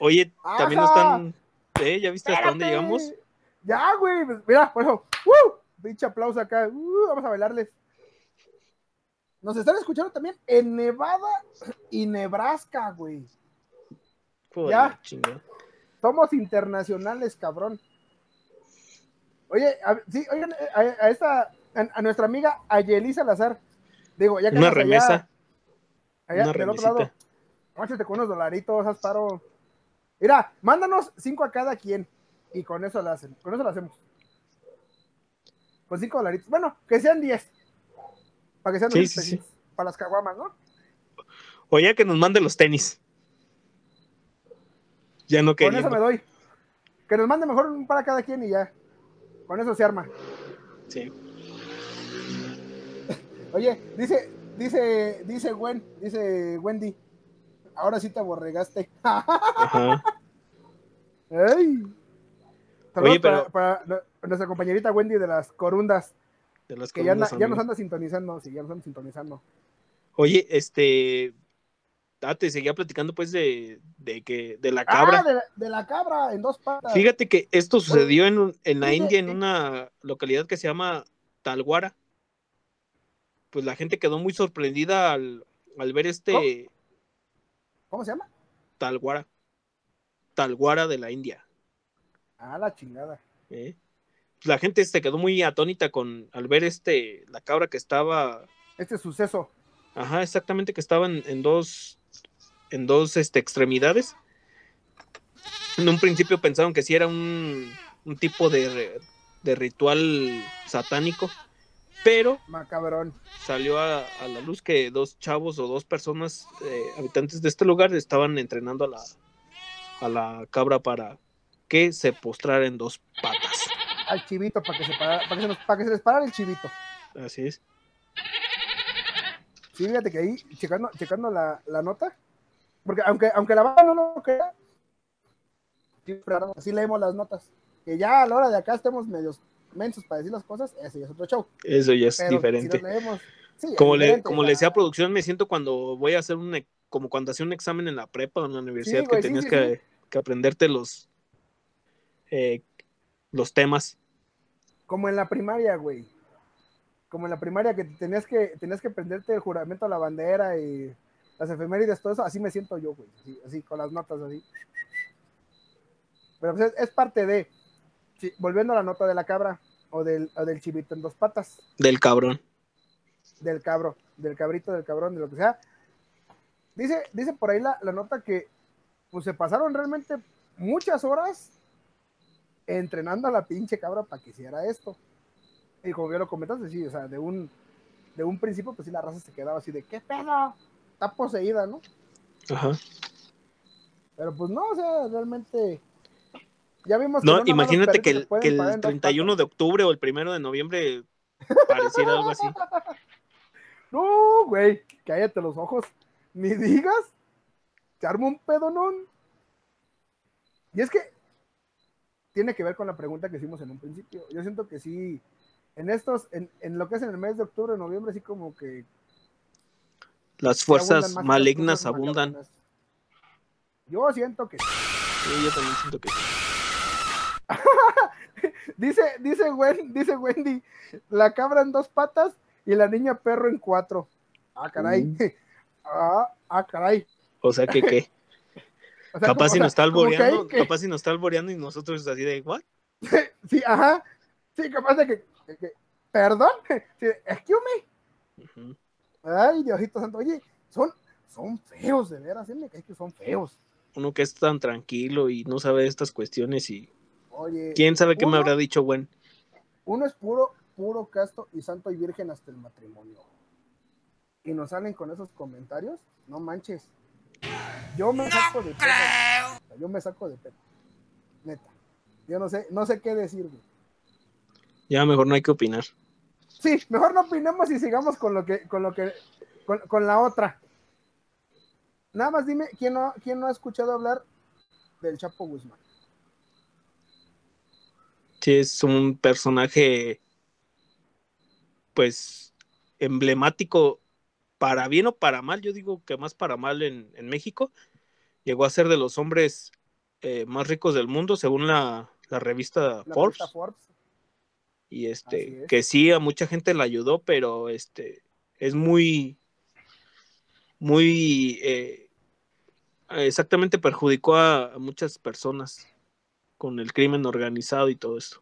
Speaker 2: Oye, también nos están. ¿Eh? ¿Ya viste hasta dónde llegamos?
Speaker 3: Ya, güey. pues, Mira, por eso. ¡Uh! Pinche aplauso acá. ¡Uh! vamos a bailarles. Nos están escuchando también en Nevada y Nebraska, güey.
Speaker 2: Joder,
Speaker 3: Ya.
Speaker 2: chingada.
Speaker 3: Somos internacionales, cabrón. Oye, a, sí, oigan, eh, a, a esta, a, a nuestra amiga Ayeli Salazar. Digo, ya que
Speaker 2: Una remesa.
Speaker 3: allá,
Speaker 2: una
Speaker 3: del otro lado.
Speaker 2: remesita.
Speaker 3: Máchate con unos dolaritos, haz paro. Mira, mándanos cinco a cada quien. Y con eso lo hacen. Con eso lo hacemos. Con cinco dolaritos. Bueno, que sean diez. Para que sean
Speaker 2: Sí,
Speaker 3: diez
Speaker 2: sí, sí.
Speaker 3: pesitos. Para las caguamas, ¿no?
Speaker 2: O ya que nos mande los tenis. Ya no
Speaker 3: Con
Speaker 2: quería.
Speaker 3: eso me doy. Que nos mande mejor un para cada quien y ya. Con eso se arma.
Speaker 2: Sí.
Speaker 3: Oye, dice, dice, dice Gwen, dice Wendy. Ahora sí te aborregaste.
Speaker 2: Ajá.
Speaker 3: ¡Ay! Saludos
Speaker 2: Oye, pero-
Speaker 3: para, para nuestra compañerita Wendy de las corundas,
Speaker 2: De las
Speaker 3: que ya, anda-
Speaker 2: columnas,
Speaker 3: ya nos anda sintonizando, sí, ya nos anda sintonizando.
Speaker 2: Oye, este. Ah, te seguía platicando, pues, de, de que. de la cabra.
Speaker 3: Ah, de, la- de la cabra en dos patas.
Speaker 2: Fíjate que esto sucedió en, un- en la India, en una localidad que se llama Talguara. Pues la gente quedó muy sorprendida al, al ver este
Speaker 3: ¿Cómo se llama?
Speaker 2: Talguara. Talguara de la India.
Speaker 3: Ah, la chingada.
Speaker 2: ¿eh? Pues la gente se quedó muy atónita con al ver este la cabra que estaba,
Speaker 3: Este suceso.
Speaker 2: ajá, exactamente que estaba en, en dos en dos este, extremidades. En un principio pensaron que sí era un, un tipo de de ritual satánico, pero
Speaker 3: Macabrón.
Speaker 2: salió a, a la luz que dos chavos o dos personas eh, habitantes de este lugar estaban entrenando a la, a la cabra para que se postrara en dos patas.
Speaker 3: Al chivito para que se parara, para que se, nos- para que se les parara el chivito.
Speaker 2: Así es.
Speaker 3: Sí, fíjate que ahí, checando, checando la, la nota, porque aunque, aunque la banda no lo crea, así leemos las notas. Que ya a la hora de acá estemos medios mensos para decir las cosas, ese ya es otro show.
Speaker 2: Eso ya es
Speaker 3: Pero
Speaker 2: diferente.
Speaker 3: las leemos, sí, es
Speaker 2: Como le, como le decía a producción, me siento cuando voy a hacer un, como cuando hacía un examen en la prepa o en la universidad
Speaker 3: güey,
Speaker 2: que tenías que, que aprenderte los, eh, los temas.
Speaker 3: Como en la primaria, güey. Como en la primaria que tenías que, tenías que prenderte el juramento a la bandera y las efemérides, todo eso, así me siento yo, güey. Así, así, con las notas así. Pero pues es, es parte de. Sí, volviendo a la nota de la cabra o del, o del chivito en dos patas,
Speaker 2: Del cabrón.
Speaker 3: del cabro, del cabrito, del cabrón, de lo que sea. Dice, dice por ahí la, la nota que pues se pasaron realmente muchas horas entrenando a la pinche cabra para que hiciera esto. Y como ya lo comentaste, sí, o sea, de un, de un principio, pues sí, la raza se quedaba así de, ¿qué pedo? Está poseída, ¿no?
Speaker 2: Ajá.
Speaker 3: Pero pues no, o sea, realmente. Ya vimos que
Speaker 2: No,
Speaker 3: más los
Speaker 2: imagínate que el, que el
Speaker 3: en dos
Speaker 2: 31
Speaker 3: patas.
Speaker 2: de octubre o el 1 de noviembre pareciera algo así. <laughs>
Speaker 3: No, güey, cállate los ojos. Ni digas. Se arma un pedonón. Y es que tiene que ver con la pregunta que hicimos en un principio. Yo siento que sí, en estos, en, en lo que es en el mes de octubre, noviembre, sí como que
Speaker 2: Las fuerzas
Speaker 3: abundan
Speaker 2: malignas abundan.
Speaker 3: Yo siento que sí.
Speaker 2: Sí, yo también siento que sí. <laughs>
Speaker 3: Dice, dice, Wen- dice Wendy, la cabra en dos patas y la niña perro en cuatro. Ah, caray.
Speaker 2: Mm. <laughs>
Speaker 3: Ah, ah, caray.
Speaker 2: O sea que qué. <laughs>
Speaker 3: O sea,
Speaker 2: Capaz
Speaker 3: como-
Speaker 2: si nos está alboreando,
Speaker 3: que-
Speaker 2: capaz si nos está alboreando y nosotros así de, ¿what?
Speaker 3: Sí, ajá. Sí, capaz de que. Perdón. Sí, excuse me. Ay, Diosito Santo. Oye, son, son feos, de veras. ¿eh? Que son feos.
Speaker 2: Uno que es tan tranquilo y no sabe de estas cuestiones y
Speaker 3: Oye,
Speaker 2: quién sabe qué me habrá dicho Gwen.
Speaker 3: uno es puro, puro casto y santo y virgen hasta el matrimonio. Y nos salen con esos comentarios. No manches. Yo me saco de pedo. Yo me saco de pedo. Neta. Yo no sé, no sé qué decir, güey.
Speaker 2: Ya mejor no hay que opinar.
Speaker 3: Sí, mejor no opinemos y sigamos con lo que, con lo que, con, con la otra. Nada más dime quién no, quién no ha escuchado hablar del Chapo Guzmán.
Speaker 2: Sí, es un personaje, pues, emblemático para bien o para mal. Yo digo que más para mal en, en México. Llegó a ser de los hombres eh, más ricos del mundo, según la, la revista
Speaker 3: La
Speaker 2: Forbes. Y este,
Speaker 3: es.
Speaker 2: que sí, a mucha gente la ayudó, pero este, es muy, muy, eh, exactamente perjudicó a, a muchas personas con el crimen organizado y todo esto.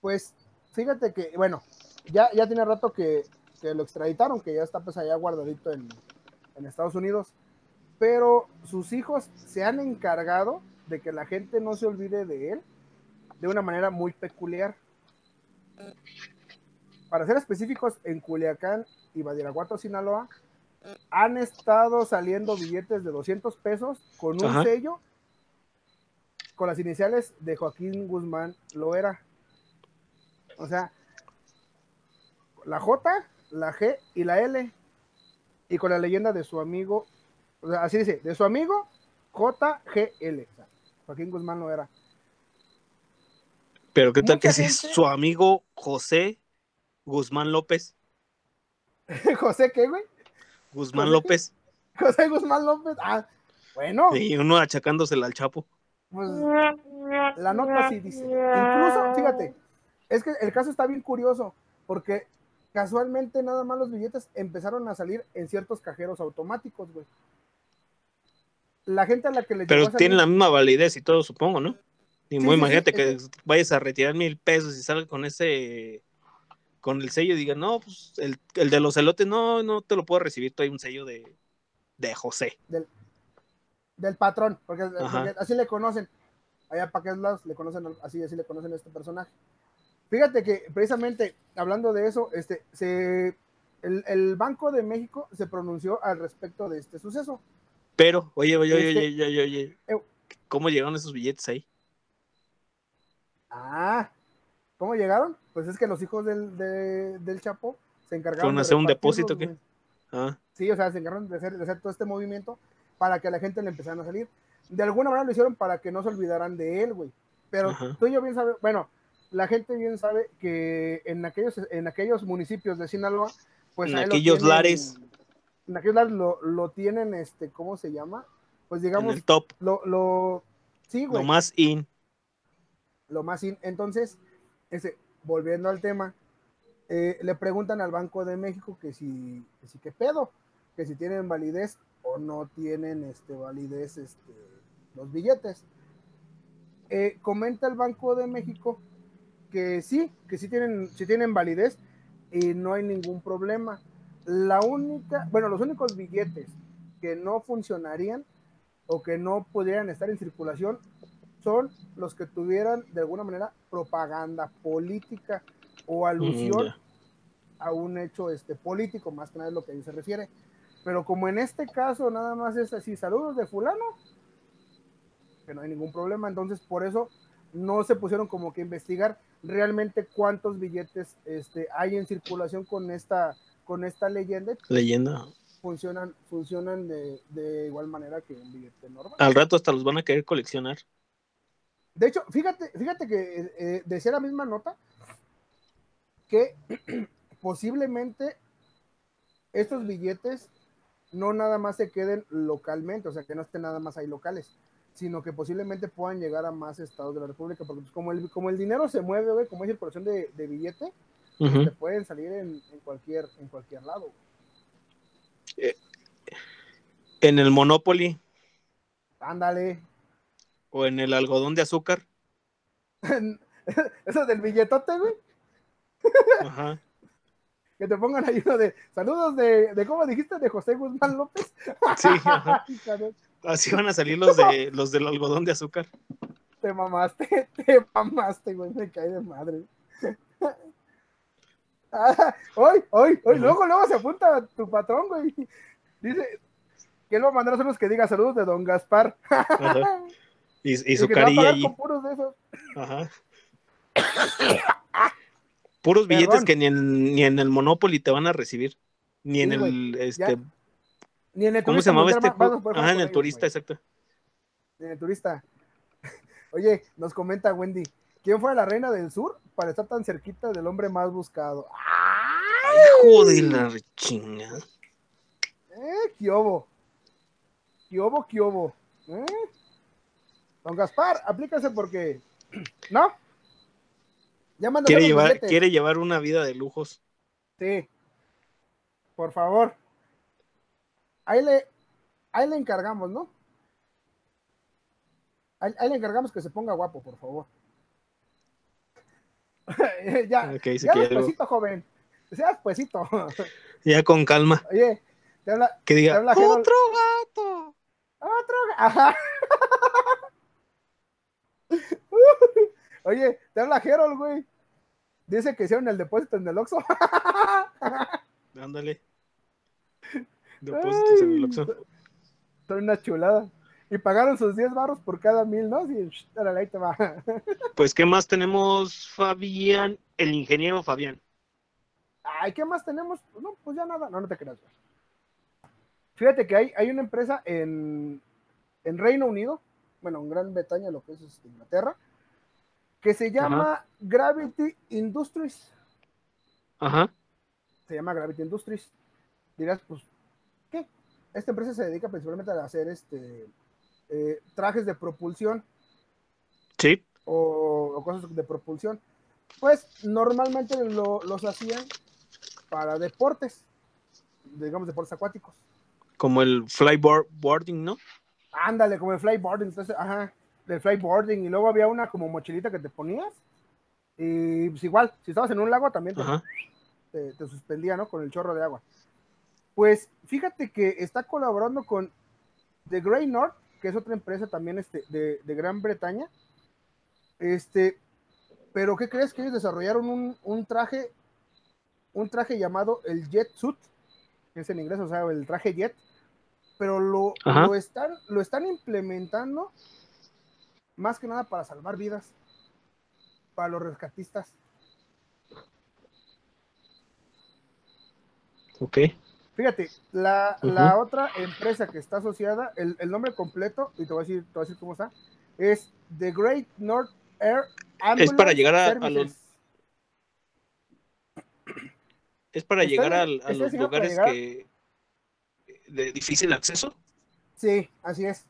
Speaker 3: Pues fíjate que, bueno, ya, ya tiene rato que, que lo extraditaron, que ya está pues allá guardadito en, en Estados Unidos, pero sus hijos se han encargado de que la gente no se olvide de él de una manera muy peculiar. Para ser específicos, en Culiacán y Badiraguato, Sinaloa, han estado saliendo billetes de 200 pesos con un
Speaker 2: Ajá.
Speaker 3: sello con las iniciales de Joaquín Guzmán Loera. O sea, la J, la G y la L. Y con la leyenda de su amigo, o sea, así dice, de su amigo JGL. O sea, Joaquín Guzmán Loera.
Speaker 2: Pero qué tal
Speaker 3: Mucha
Speaker 2: que si es
Speaker 3: gente-
Speaker 2: su amigo José Guzmán López. <laughs>
Speaker 3: José, ¿qué, güey?
Speaker 2: Guzmán
Speaker 3: José.
Speaker 2: López. <laughs>
Speaker 3: José Guzmán López. Ah, bueno,
Speaker 2: Y uno achacándosela al Chapo.
Speaker 3: Pues la nota sí dice. Incluso, fíjate, es que el caso está bien curioso, porque casualmente nada más los billetes empezaron a salir en ciertos cajeros automáticos, güey. La gente a la que le
Speaker 2: Pero
Speaker 3: salir-
Speaker 2: tiene la misma validez y todo, supongo, ¿no? Y
Speaker 3: Sí,
Speaker 2: muy
Speaker 3: sí,
Speaker 2: imagínate
Speaker 3: sí,
Speaker 2: que vayas a retirar mil pesos y salga con ese, con el sello y diga, no, pues el, el de los elotes, no, no te lo puedo recibir, hay un sello de, de José.
Speaker 3: del patrón, porque,
Speaker 2: Ajá.
Speaker 3: porque así le conocen. Allá para aquellos lados le conocen, así, así le conocen a este personaje. Fíjate que precisamente hablando de eso, este, se, el, el Banco de México se pronunció al respecto de este suceso.
Speaker 2: Pero, oye, oye, oye,
Speaker 3: Este-
Speaker 2: oye, oye, oye,
Speaker 3: Eh.
Speaker 2: ¿cómo llegaron esos billetes ahí?
Speaker 3: Ah, ¿cómo llegaron? Pues es que los hijos del, de- del Chapo se encargaron
Speaker 2: ¿Fueron a hacer un depósito qué? Ah,
Speaker 3: Sí, o sea, se encargaron de hacer, de hacer todo este movimiento para que a la gente le empezaran a salir. De alguna manera lo hicieron para que no se olvidaran de él, güey. Pero
Speaker 2: Ajá.
Speaker 3: tú y yo bien sabes, bueno, la gente bien sabe que en aquellos, en aquellos municipios de Sinaloa, pues
Speaker 2: En
Speaker 3: lo
Speaker 2: aquellos
Speaker 3: tienen-
Speaker 2: lares.
Speaker 3: En aquellos lares lo, lo tienen, este, ¿cómo se llama? Pues
Speaker 2: en
Speaker 3: digamos,
Speaker 2: el top,
Speaker 3: lo, lo, sí,
Speaker 2: lo
Speaker 3: güey,
Speaker 2: más in.
Speaker 3: lo más in- entonces ese, volviendo al tema eh, le preguntan al Banco de México que si que si qué pedo que si tienen validez o no tienen este validez este los billetes. Eh, comenta el Banco de México que sí que sí tienen sí tienen validez y no hay ningún problema. La única bueno los únicos billetes que no funcionarían o que no pudieran estar en circulación son los que tuvieran de alguna manera propaganda política o alusión
Speaker 2: Mm,
Speaker 3: a un hecho este, político, más que nada es lo que ahí se refiere. Pero como en este caso nada más es así, saludos de fulano, que no hay ningún problema, entonces por eso no se pusieron como que investigar realmente cuántos billetes este, hay en circulación con esta, con esta leyenda,
Speaker 2: Leyenda.
Speaker 3: funcionan, funcionan de, de igual manera que un billete normal.
Speaker 2: Al rato hasta los van a querer coleccionar.
Speaker 3: De hecho, fíjate, fíjate que eh, decía la misma nota que <clears throat> posiblemente estos billetes no nada más se queden localmente, o sea, que no estén nada más ahí locales, sino que posiblemente puedan llegar a más estados de la República, porque pues, como el, como el dinero se mueve, güey, como es circulación de, de billete, te pueden salir en, en cualquier, en cualquier lado. güey.
Speaker 2: En el Monopoly
Speaker 3: Ándale.
Speaker 2: o en el algodón de azúcar. <laughs>
Speaker 3: Eso del billetote, güey.
Speaker 2: Ajá.
Speaker 3: Que te pongan ahí uno de saludos de, de ¿cómo dijiste? De José Guzmán López. <laughs>
Speaker 2: Sí, <laughs> Así van a salir los de los del algodón de azúcar.
Speaker 3: Te mamaste, <laughs> te mamaste, güey, me cae de madre. Ah, hoy, hoy, hoy, luego, luego se apunta tu patrón, güey. Dice que él va a mandar a los que diga saludos de don Gaspar.
Speaker 2: Ajá. Y, y su
Speaker 3: a
Speaker 2: carilla
Speaker 3: pagar
Speaker 2: allí.
Speaker 3: con puros de esos.
Speaker 2: Ajá. Puros billetes que ni en, ni en el Monopoly te van a recibir. Ni en el este.
Speaker 3: Ni en el
Speaker 2: ¿Cómo se llamaba este?
Speaker 3: va- vas a
Speaker 2: club?
Speaker 3: poder
Speaker 2: Ajá, en el
Speaker 3: ellos,
Speaker 2: turista,
Speaker 3: güey.
Speaker 2: exacto.
Speaker 3: En el turista. <laughs> Oye, nos comenta Wendy. ¿Quién fue la reina del sur para estar tan cerquita del hombre más buscado? ¡Ay!
Speaker 2: Hijo de la chingada.
Speaker 3: ¿Eh? ¿Qué hubo? ¿Qué hubo? ¿Qué hubo? ¿Eh? Don Gaspar, aplícase porque. <clears throat> ¿No? Ya
Speaker 2: Quiere llevar, quiere llevar una vida de lujos.
Speaker 3: Sí. Por favor. Ahí le, ahí le encargamos, ¿no? Ahí, ahí le encargamos que se ponga guapo, por favor. <laughs> ya,
Speaker 2: Ok, se
Speaker 3: ya despuesito, joven. Ya despuesito. <laughs>
Speaker 2: Ya con calma.
Speaker 3: Oye, te habla,
Speaker 2: Que
Speaker 3: te
Speaker 2: diga,
Speaker 3: habla Harold-
Speaker 2: otro gato.
Speaker 3: Otro. ga- <laughs> Ajá. Oye, te habla Harold, güey. Dice que hicieron el depósito en el Oxxo. <laughs>
Speaker 2: Ándale. Depósitos en el Oxxo.
Speaker 3: Son una chulada. Y pagaron sus 10 barros por cada mil, ¿no? Sí, sh, órale, ahí te va. <laughs>
Speaker 2: Pues, ¿qué más tenemos, Fabián? El ingeniero Fabián.
Speaker 3: Ay, ¿qué más tenemos? No, pues ya nada. No, no te creas. güey. Fíjate que hay, hay una empresa en, en Reino Unido, bueno, en Gran Bretaña, lo que es este, Inglaterra, que se llama Gravity Industries.
Speaker 2: Ajá.
Speaker 3: se llama Gravity Industries. Dirás, pues, ¿qué? Esta empresa se dedica principalmente a hacer este eh, trajes de propulsión
Speaker 2: Sí.
Speaker 3: o, o cosas de propulsión. Pues normalmente lo- los hacían para deportes, digamos deportes acuáticos.
Speaker 2: Como el flyboarding, ¿no?
Speaker 3: Ándale, como el flyboarding, entonces, ajá, del flyboarding. Y luego había una como mochilita que te ponías. Y pues igual, si estabas en un lago también te, te, te suspendía, ¿no? Con el chorro de agua. Pues fíjate que está colaborando con The Grey North, que es otra empresa también este, de, de Gran Bretaña. Este, Pero ¿qué crees que ellos desarrollaron un, un traje, un traje llamado el Jet Suit, que es en inglés, o sea, el traje Jet, pero lo, lo están, lo están implementando más que nada para salvar vidas, para los rescatistas.
Speaker 2: Ok.
Speaker 3: Fíjate, la, la otra empresa que está asociada, el, el nombre completo, y te voy, a decir, te voy a decir cómo está, es The Great North Air Ambulance
Speaker 2: para llegar a- a los- ¿Es para llegar a,
Speaker 3: está
Speaker 2: los lugares
Speaker 3: llegar-
Speaker 2: que de difícil acceso?
Speaker 3: Sí, así es.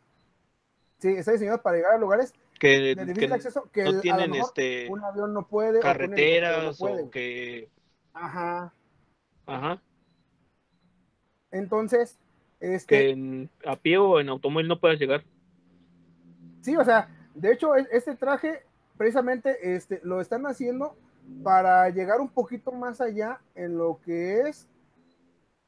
Speaker 3: Sí, está diseñado para llegar a lugares
Speaker 2: Que,
Speaker 3: de difícil
Speaker 2: que
Speaker 3: acceso que
Speaker 2: no
Speaker 3: el- a
Speaker 2: tienen
Speaker 3: lo mejor
Speaker 2: este
Speaker 3: un avión no puede, o que
Speaker 2: carreteras
Speaker 3: no puede.
Speaker 2: o que
Speaker 3: Ajá.
Speaker 2: ajá,
Speaker 3: Entonces,
Speaker 2: que
Speaker 3: este,
Speaker 2: en- a pie o en automóvil no puedas llegar.
Speaker 3: Sí, o sea, de hecho, e- este traje precisamente este, lo están haciendo para llegar un poquito más allá en lo que es,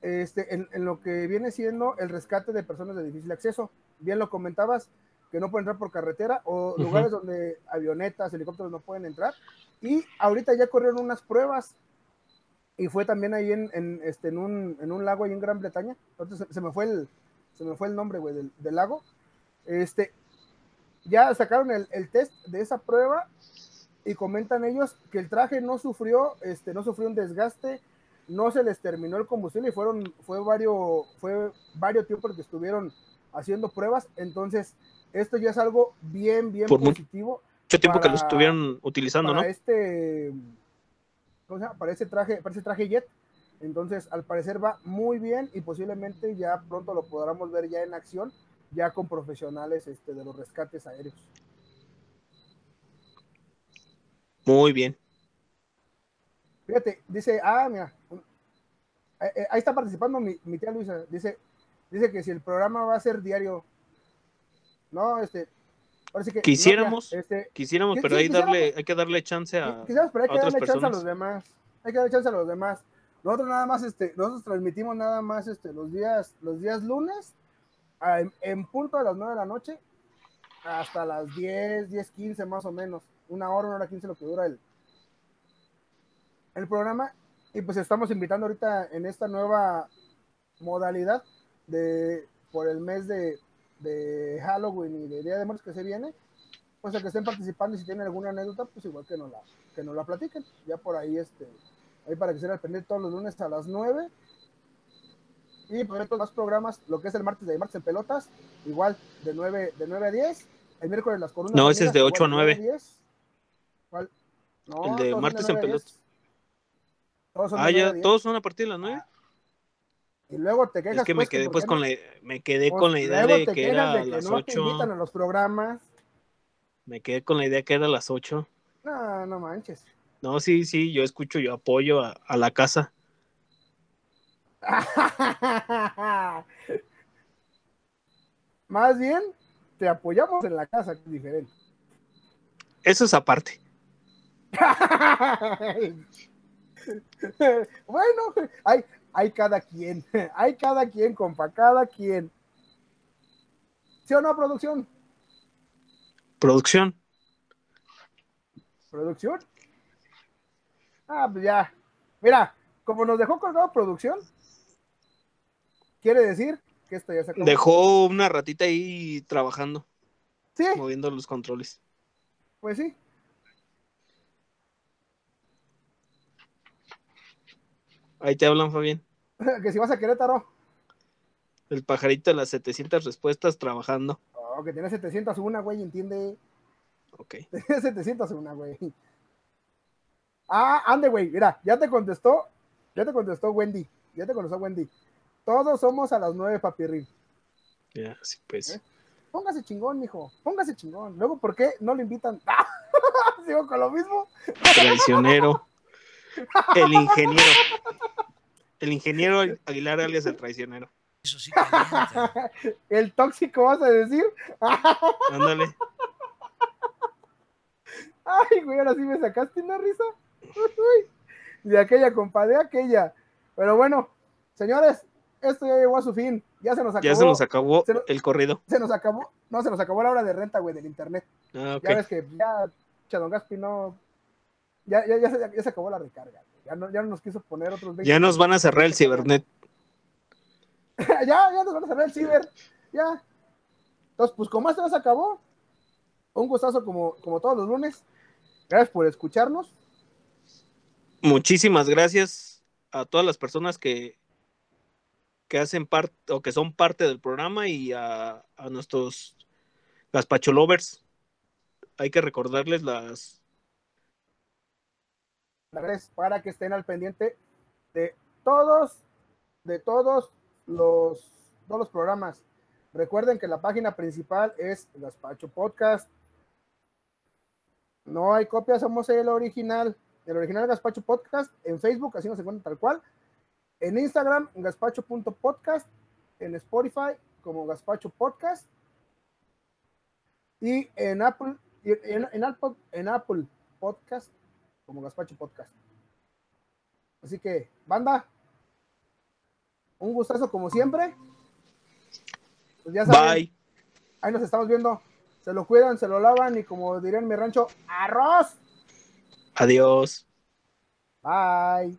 Speaker 3: este, en, en lo que viene siendo el rescate de personas de difícil acceso. Bien lo comentabas, que no pueden entrar por carretera o
Speaker 2: Ujú.
Speaker 3: lugares donde avionetas, helicópteros no pueden entrar. Y ahorita ya corrieron unas pruebas y fue también ahí en, en, este, en, un, en un lago ahí en Gran Bretaña. Entonces se, se me fue el, se me fue el nombre, güey, del, del lago. Este, ya sacaron el, el test de esa prueba y comentan ellos que el traje no sufrió, este, no sufrió un desgaste, no se les terminó el combustible y fueron, fue varios, fue varios tiempos que estuvieron haciendo pruebas. Entonces, esto ya es algo bien, bien
Speaker 2: Por
Speaker 3: positivo
Speaker 2: Mucho tiempo que lo estuvieron utilizando, ¿no?
Speaker 3: para este, ¿cómo se llama? Para ese traje, para ese traje jet. Entonces, al parecer va muy bien y posiblemente ya pronto lo podamos ver ya en acción, ya con profesionales este, de los rescates aéreos.
Speaker 2: Muy bien.
Speaker 3: Fíjate, dice, ah, mira, eh, eh, ahí está participando mi, mi tía Luisa, dice, dice que si el programa va a ser diario, no, este, parece que no,
Speaker 2: Quisiéramos,
Speaker 3: este,
Speaker 2: Quisiéramos, pero
Speaker 3: sí,
Speaker 2: hay darle,
Speaker 3: quisiéramos.
Speaker 2: hay que darle chance a,
Speaker 3: Quizás, pero hay
Speaker 2: a
Speaker 3: que darle chance a
Speaker 2: personas.
Speaker 3: los demás. Hay que darle chance a los demás. Nosotros nada más, este, nosotros transmitimos nada más este, los días, los días lunes, a- en, en punto de las 9 de la noche, hasta las 10, 10, 15 más o menos. Una hora, una hora 15 lo que dura el, el programa. Y pues estamos invitando ahorita en esta nueva modalidad de por el mes de, de Halloween y de Día de Muertos que se viene, pues a que estén participando y si tienen alguna anécdota, pues igual que nos la, que nos la platiquen. Ya por ahí, este, ahí para que al pendiente todos los lunes a las 9. Y por otros más programas, lo que es el martes de martes en pelotas, igual de 9, de 9 a 10. El miércoles las columnas.
Speaker 2: No, ese es de
Speaker 3: amigas,
Speaker 2: 8 a
Speaker 3: igual de
Speaker 2: 9.
Speaker 3: 9 10. ¿Cuál? No,
Speaker 2: El de martes
Speaker 3: 9
Speaker 2: en
Speaker 3: a 10.
Speaker 2: pelotas.
Speaker 3: De
Speaker 2: Ah,
Speaker 3: 9 a
Speaker 2: ya,
Speaker 3: 10.
Speaker 2: todos son a partir de las 9.
Speaker 3: Y luego te quejas.
Speaker 2: Es que me
Speaker 3: pues,
Speaker 2: quedé
Speaker 3: por
Speaker 2: pues con
Speaker 3: no-
Speaker 2: la me quedé
Speaker 3: pues,
Speaker 2: con la idea de que era
Speaker 3: de que
Speaker 2: las
Speaker 3: no te invitan
Speaker 2: 8.
Speaker 3: a los programas.
Speaker 2: Me quedé con la idea que era a las 8.
Speaker 3: No, no manches.
Speaker 2: No, sí, sí, yo escucho, yo apoyo a, a la casa. <laughs>
Speaker 3: Más bien, te apoyamos en la casa, que es diferente.
Speaker 2: Eso es aparte. <laughs>
Speaker 3: bueno, hay, hay cada quien, <laughs> hay cada quien, compa, cada quien. ¿Sí o no, producción?
Speaker 2: Producción.
Speaker 3: ¿Producción? Ah, pues ya. Mira, como nos dejó colgado producción, quiere decir que esto ya se acabó.
Speaker 2: Dejó una ratita ahí trabajando,
Speaker 3: Sí,
Speaker 2: moviendo los controles.
Speaker 3: pues sí.
Speaker 2: Ahí te hablan, Fabián. <laughs>
Speaker 3: que si vas a Querétaro,
Speaker 2: El pajarito de las 700 respuestas trabajando.
Speaker 3: oh, que tiene 701, güey, entiende.
Speaker 2: Ok. <laughs>
Speaker 3: Tiene 701, güey. Ah, ande, güey, mira, ya te contestó, ya te contestó Wendy, ya te contestó Wendy. Todos somos a las 9, papirrín.
Speaker 2: Ya, sí, pues.
Speaker 3: ¿Eh? Póngase chingón, mijo, póngase chingón. Luego, ¿por qué no le invitan? ¡Ah! <laughs> Sigo con lo mismo.
Speaker 2: Traicionero. El ingeniero. El ingeniero Aguilar alias el traicionero.
Speaker 4: Eso sí calienta. <laughs>
Speaker 3: El tóxico, vas a decir. <laughs>
Speaker 2: Ándale.
Speaker 3: Ay, güey, ahora sí me sacaste una risa. Uy, De aquella, compa, de aquella. Pero bueno, señores, esto ya llegó a su fin. Ya se nos acabó.
Speaker 2: Ya se nos acabó
Speaker 3: Se
Speaker 2: el corrido.
Speaker 3: se nos acabó. No, se nos acabó la hora de renta, güey, del internet.
Speaker 2: Ah.
Speaker 3: Ya ves que ya Chadon Gaspi no, Ya, ya, ya, se, ya se acabó la recarga. Ya no, ya no nos quiso poner otros 20
Speaker 2: Ya nos van a cerrar el cibernet. <laughs>
Speaker 3: ya, ya nos van a cerrar el ciber. Ya. Entonces, pues como esto se acabó, un gustazo como, como todos los lunes. Gracias por escucharnos.
Speaker 2: Muchísimas gracias a todas las personas que, que hacen parte o que son parte del programa y a, a nuestros Gaspacho Lovers. Hay que recordarles las
Speaker 3: Para que estén al pendiente de todos, de todos los, todos los programas. Recuerden que la página principal es Gaspacho Podcast. No hay copias, somos el original. El original Gaspacho Podcast en Facebook, así nos encuentran tal cual. En Instagram, gaspacho.podcast. En Spotify, como Gaspacho Podcast. Y en Apple, en Apple, en Apple Podcast, como Gaspacho Podcast. Así que, banda, un gustazo como siempre. Pues ya saben,
Speaker 2: Bye.
Speaker 3: ahí nos estamos viendo. Se lo cuidan, se lo lavan y como diría en mi rancho, arroz.
Speaker 2: Adiós.
Speaker 3: Bye.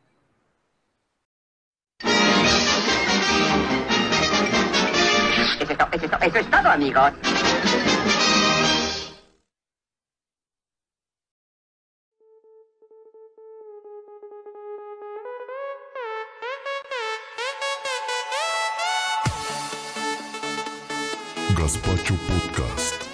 Speaker 5: Eso es, to- eso es to- eso es todo, amigos.
Speaker 6: Gaspacho Podcast.